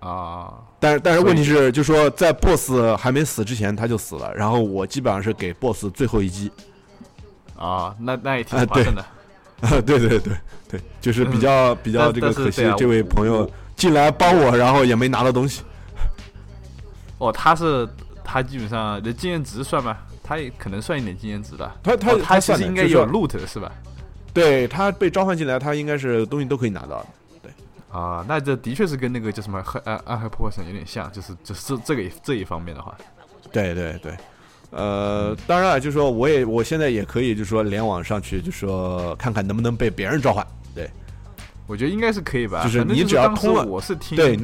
啊，但是但是问题是，就说在 BOSS 还没死之前他就死了，然后我基本上是给 BOSS 最后一击。啊，那那也挺划算的。啊，对 对对对，就是比较比较这个可惜，这位朋友进来帮我，然后也没拿到东西。哦，他是他基本上的经验值算吗？他也可能算一点经验值的。他他他其实应该有 loot 是吧？对他被召唤进来，他应该是东西都可以拿到的。对啊，那这的确是跟那个叫什么《暗暗黑破坏神》有点像，就是就是这这个这一方面的话。对对对。呃，当然了，就是说，我也我现在也可以，就是说联网上去，就说看看能不能被别人召唤。对，我觉得应该是可以吧。就是你只要通了，我是听对，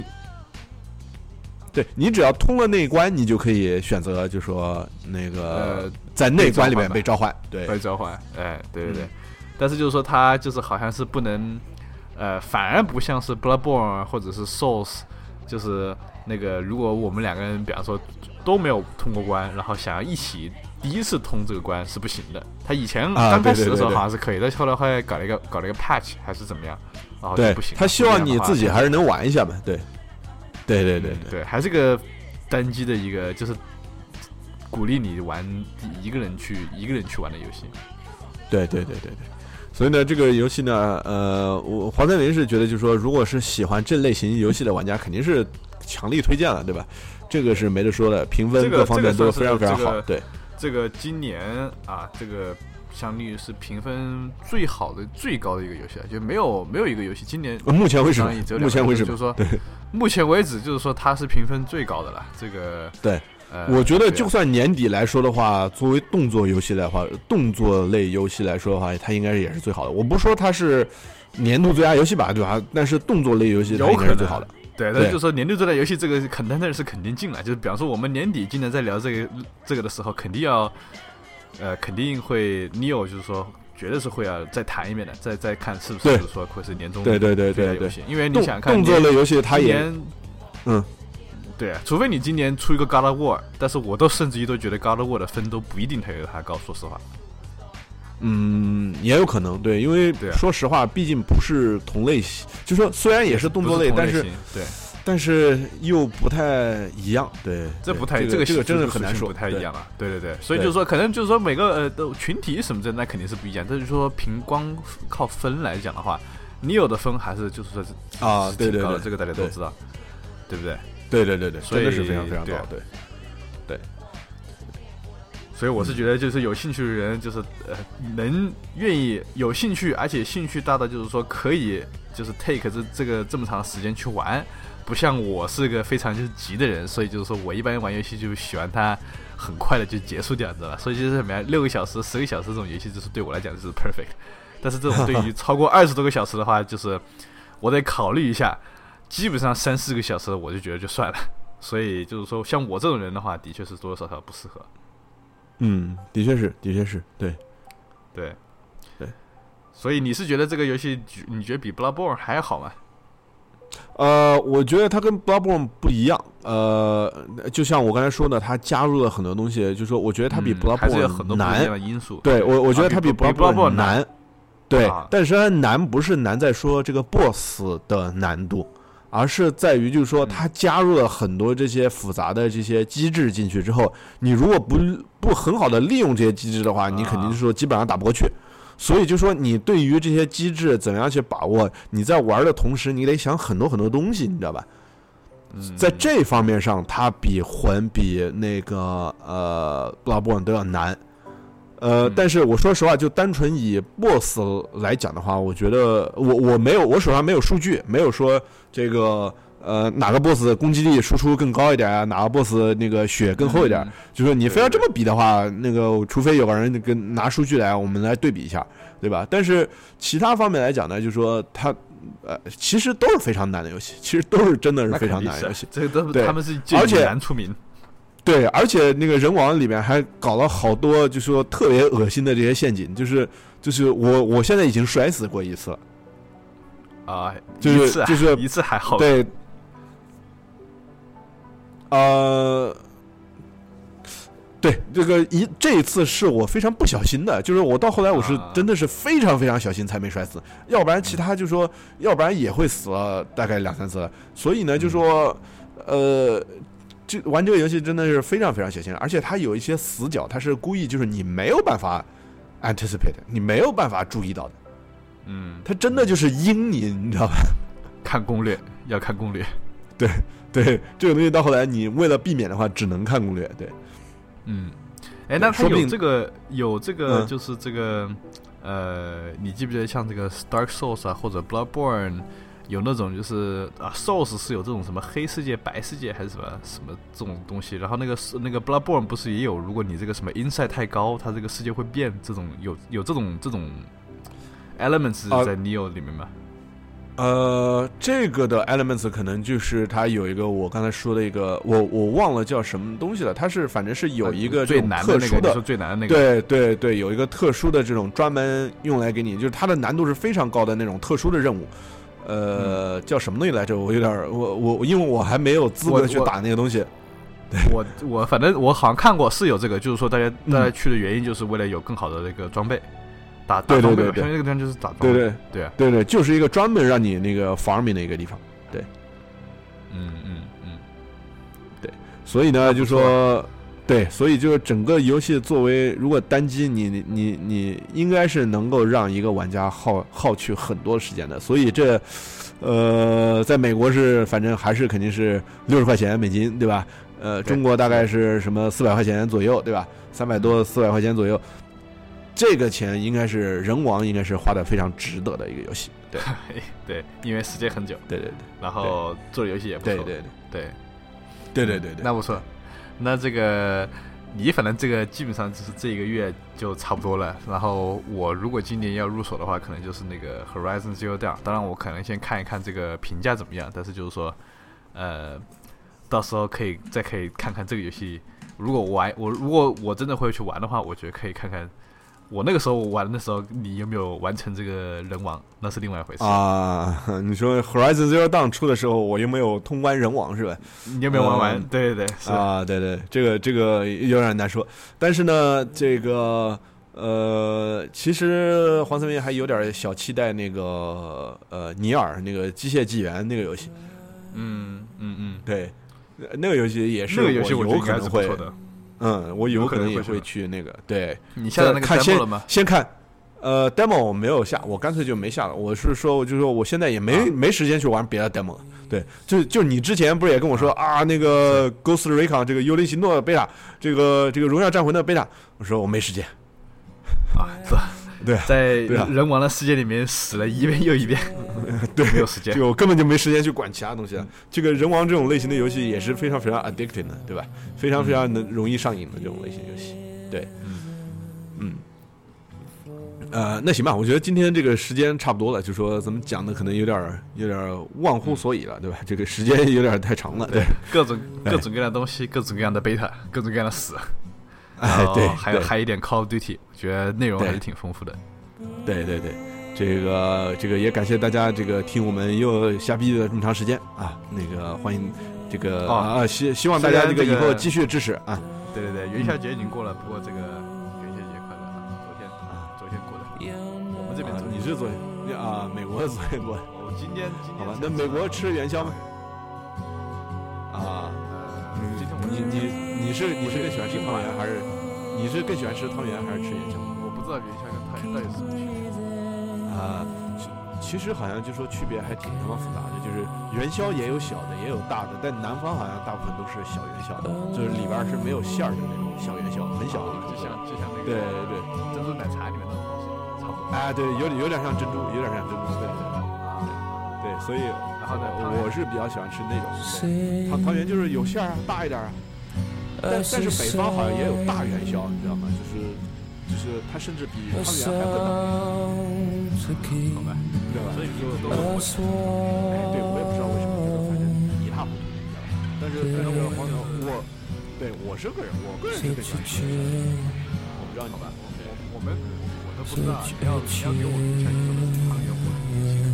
对你只要通了那一关，你就可以选择，就说那个在那关里面被召唤，对，被召唤。哎，对对对。但是就是说，它就是好像是不能，呃，反而不像是 Bloodborne 或者是 Souls，就是那个如果我们两个人，比方说。都没有通过关，然后想要一起第一次通这个关是不行的。他以前刚开始的时候好像是可以但，后来后来搞了一个搞了一个 patch 还是怎么样，然后就不行。他希望你自己还是能玩一下嘛，对，对对对对，还是个单机的一个，就是鼓励你玩一个人去一个人去玩的游戏。对对对对对，所以呢，这个游戏呢，呃，我黄三林是觉得，就是说，如果是喜欢这类型游戏的玩家，肯定是强力推荐了，对吧？这个是没得说的，评分各方面都非常非常好。对，这个今年啊，这个相当于是评分最好的、最高的一个游戏，就没有没有一个游戏今年目前为止，目前为止就是说，对，目前为止就是说它是评分最高的了。这个对，呃我觉得就算年底来说的话，作为动作游戏的话，动作类游戏来说的话，它应该也是最好的。我不说它是年度最佳游戏吧，对吧？但是动作类游戏它应该是最好的。对，那就说年度最佳游戏这个肯定那是肯定进来，就是比方说我们年底今年在聊这个这个的时候，肯定要，呃，肯定会 Neo 就是说绝对是会要再谈一遍的，再再看是不是就是说会是年终对对对对因为你想看动作类游戏，它也嗯，对，除非你今年出一个 God of War，但是我都甚至于都觉得 God of War 的分都不一定它有它高，说实话。嗯，也有可能，对，因为说实话，毕竟不是同类型，就说虽然也是动作类，但是对，但是又不太一样，对，这不太这个这个真的很难说，不太一样了，对对对，所以就是说，可能就是说每个呃的群体什么的，那肯定是不一样，但是说凭光靠分来讲的话，你有的分还是就是说是啊，对对对，这个大家都知道，对不对？对对对对，真的是非常非常高，对。所以我是觉得，就是有兴趣的人，就是呃，能愿意有兴趣，而且兴趣大到就是说可以，就是 take 这这个这么长时间去玩，不像我是个非常就是急的人，所以就是说我一般玩游戏就喜欢它很快的就结束掉，知道吧？所以就是什么呀，六个小时、十个小时这种游戏，就是对我来讲就是 perfect。但是这种对于超过二十多个小时的话，就是我得考虑一下，基本上三四个小时我就觉得就算了。所以就是说，像我这种人的话，的确是多多少少不适合。嗯，的确是，的确是，对，对，对，所以你是觉得这个游戏，你觉得比 Bloodborne 还好吗？呃，我觉得它跟 Bloodborne 不一样，呃，就像我刚才说的，它加入了很多东西，就是说，我觉得它比 Bloodborne 难，因素，对我，我觉得它比 Bloodborne 难，对，但是它难不是难在说这个 BOSS 的难度。而是在于，就是说，它加入了很多这些复杂的这些机制进去之后，你如果不不很好的利用这些机制的话，你肯定是说基本上打不过去。所以就说，你对于这些机制怎样去把握，你在玩的同时，你得想很多很多东西，你知道吧？在这方面上，它比魂比那个呃布拉波都要难。呃，但是我说实话，就单纯以 BOSS 来讲的话，我觉得我我没有我手上没有数据，没有说这个呃哪个 BOSS 攻击力输出更高一点啊，哪个 BOSS 那个血更厚一点，就说你非要这么比的话，那个除非有个人跟拿数据来，我们来对比一下，对吧？但是其他方面来讲呢，就是说它呃其实都是非常难的游戏，其实都是真的是非常难的游戏，这个都对，他们是而且难出名。对，而且那个人王里面还搞了好多，就是说特别恶心的这些陷阱，就是就是我我现在已经摔死过一次了，啊，就是就是一次还好，对，呃，对，这个一这一次是我非常不小心的，就是我到后来我是真的是非常非常小心才没摔死，要不然其他就说，要不然也会死了大概两三次。所以呢，就说，呃，这玩这个游戏真的是非常非常小心，而且它有一些死角，它是故意就是你没有办法 anticipate，你没有办法注意到的。嗯，它真的就是阴你，你知道吧？看攻略要看攻略，对 对，这个东西到后来你为了避免的话，只能看攻略，对。嗯，哎，那他有这个有这个就是这个，呃，你记不记得像这个 Dark Souls 啊，或者 Bloodborne，有那种就是啊，Souls 是有这种什么黑世界、白世界还是什么什么这种东西，然后那个是那个 Bloodborne 不是也有，如果你这个什么 Inside 太高，它这个世界会变，这种有有这种这种 elements 在 Neo 里面吗？呃，这个的 elements 可能就是它有一个我刚才说的一个，我我忘了叫什么东西了。它是反正是有一个最难的那个，最难的那个，对对对，有一个特殊的这种专门用来给你，就是它的难度是非常高的那种特殊的任务。呃，叫什么东西来着？我有点我我因为我还没有资格去打那个东西。我我反正我好像看过是有这个，就是说大家大家去的原因就是为了有更好的那个装备。打对对对对，那个地方就是打对对对啊，对对，就是一个专门让你那个 farming 的一个地方，对，嗯嗯嗯，对，所以呢，就说对，所以就是整个游戏作为如果单机，你你你应该是能够让一个玩家耗耗去很多时间的，所以这呃，在美国是反正还是肯定是六十块钱美金，对吧？呃，中国大概是什么四百块钱左右，对吧？三百多四百块钱左右。这个钱应该是人王，应该是花的非常值得的一个游戏。对 对，因为时间很久。对对对，然后做的游戏也不错。对对对对对对对，那不错。那这个你反正这个基本上就是这一个月就差不多了。然后我如果今年要入手的话，可能就是那个 Horizon Zero Dawn。当然我可能先看一看这个评价怎么样。但是就是说，呃，到时候可以再可以看看这个游戏。如果玩我如果我真的会去玩的话，我觉得可以看看。我那个时候玩的时候，你有没有完成这个人王？那是另外一回事啊。你说 Horizon Zero Dawn 出的时候，我又没有通关人王是吧？你有没有玩完？对对对，啊，对对，这个这个有点难说。但是呢，这个呃，其实黄森明还有点小期待那个呃尼尔那个机械纪元那个游戏。嗯嗯嗯，对，那个游戏也是那个游戏我有可能会。嗯，我有可能也会去那个。对，你下载那个 demo 了吗？先看，呃，demo 我没有下，我干脆就没下了。我是说，我就说我现在也没没时间去玩别的 demo 了。对，就就你之前不是也跟我说啊，那个 Ghost Recon 这个幽灵行动的 beta，这个这个荣耀战魂的 beta，我说我没时间。啊，在人王的世界里面死了一遍又一遍，对，没有时间，就根本就没时间去管其他东西了。这个人王这种类型的游戏也是非常非常 addicted 的，对吧？非常非常能容易上瘾的这种类型游戏。对，嗯，呃，那行吧，我觉得今天这个时间差不多了，就说咱们讲的可能有点有点忘乎所以了，对吧？这个时间有点太长了，对，各种各种各样的东西，各种各样的 beta，各种各样的死。哎，对，还有还有一点 Call of Duty，我觉得内容还是挺丰富的。对。对对，这个这个也感谢大家这个听我们又瞎逼了这么长时间啊，那个欢迎这个啊希希望大家这个以后继续支持啊。对对对，元宵节已经过了，不过这个元宵节快乐啊，昨天啊昨天过的，我们这边你是昨天啊，美国昨天过的，我今天好吧，那美国吃元宵吗？你你你是你是更喜欢吃汤圆还是你是更喜欢吃汤圆还是吃元宵？我不知道元宵跟汤圆到底是什么区别啊。其实好像就说区别还挺他妈复杂的，就是元宵也有小的也有大的，但南方好像大部分都是小元宵的，就是里边是没有馅儿的那种小元宵，很小的，就像就像那个对对珍珠奶茶里面那种东西，差不多。哎，对，有点有点像珍珠，有点像珍珠，对对对。对，所以。然后呢，我是比较喜欢吃那种汤汤圆，就是有馅儿啊，大一点啊。但但是北方好像也有大元宵，你知道吗？就是就是它甚至比汤圆还更大，好吧？对吧？所以说都是哎，对我也不知道为什么，反正一塌糊涂，你知道吧？但是但是黄牛，我对我是个人，我个人是更喜欢吃。我不知道你吧？我我们我都不知道，你要你要给我像你说的汤圆，我。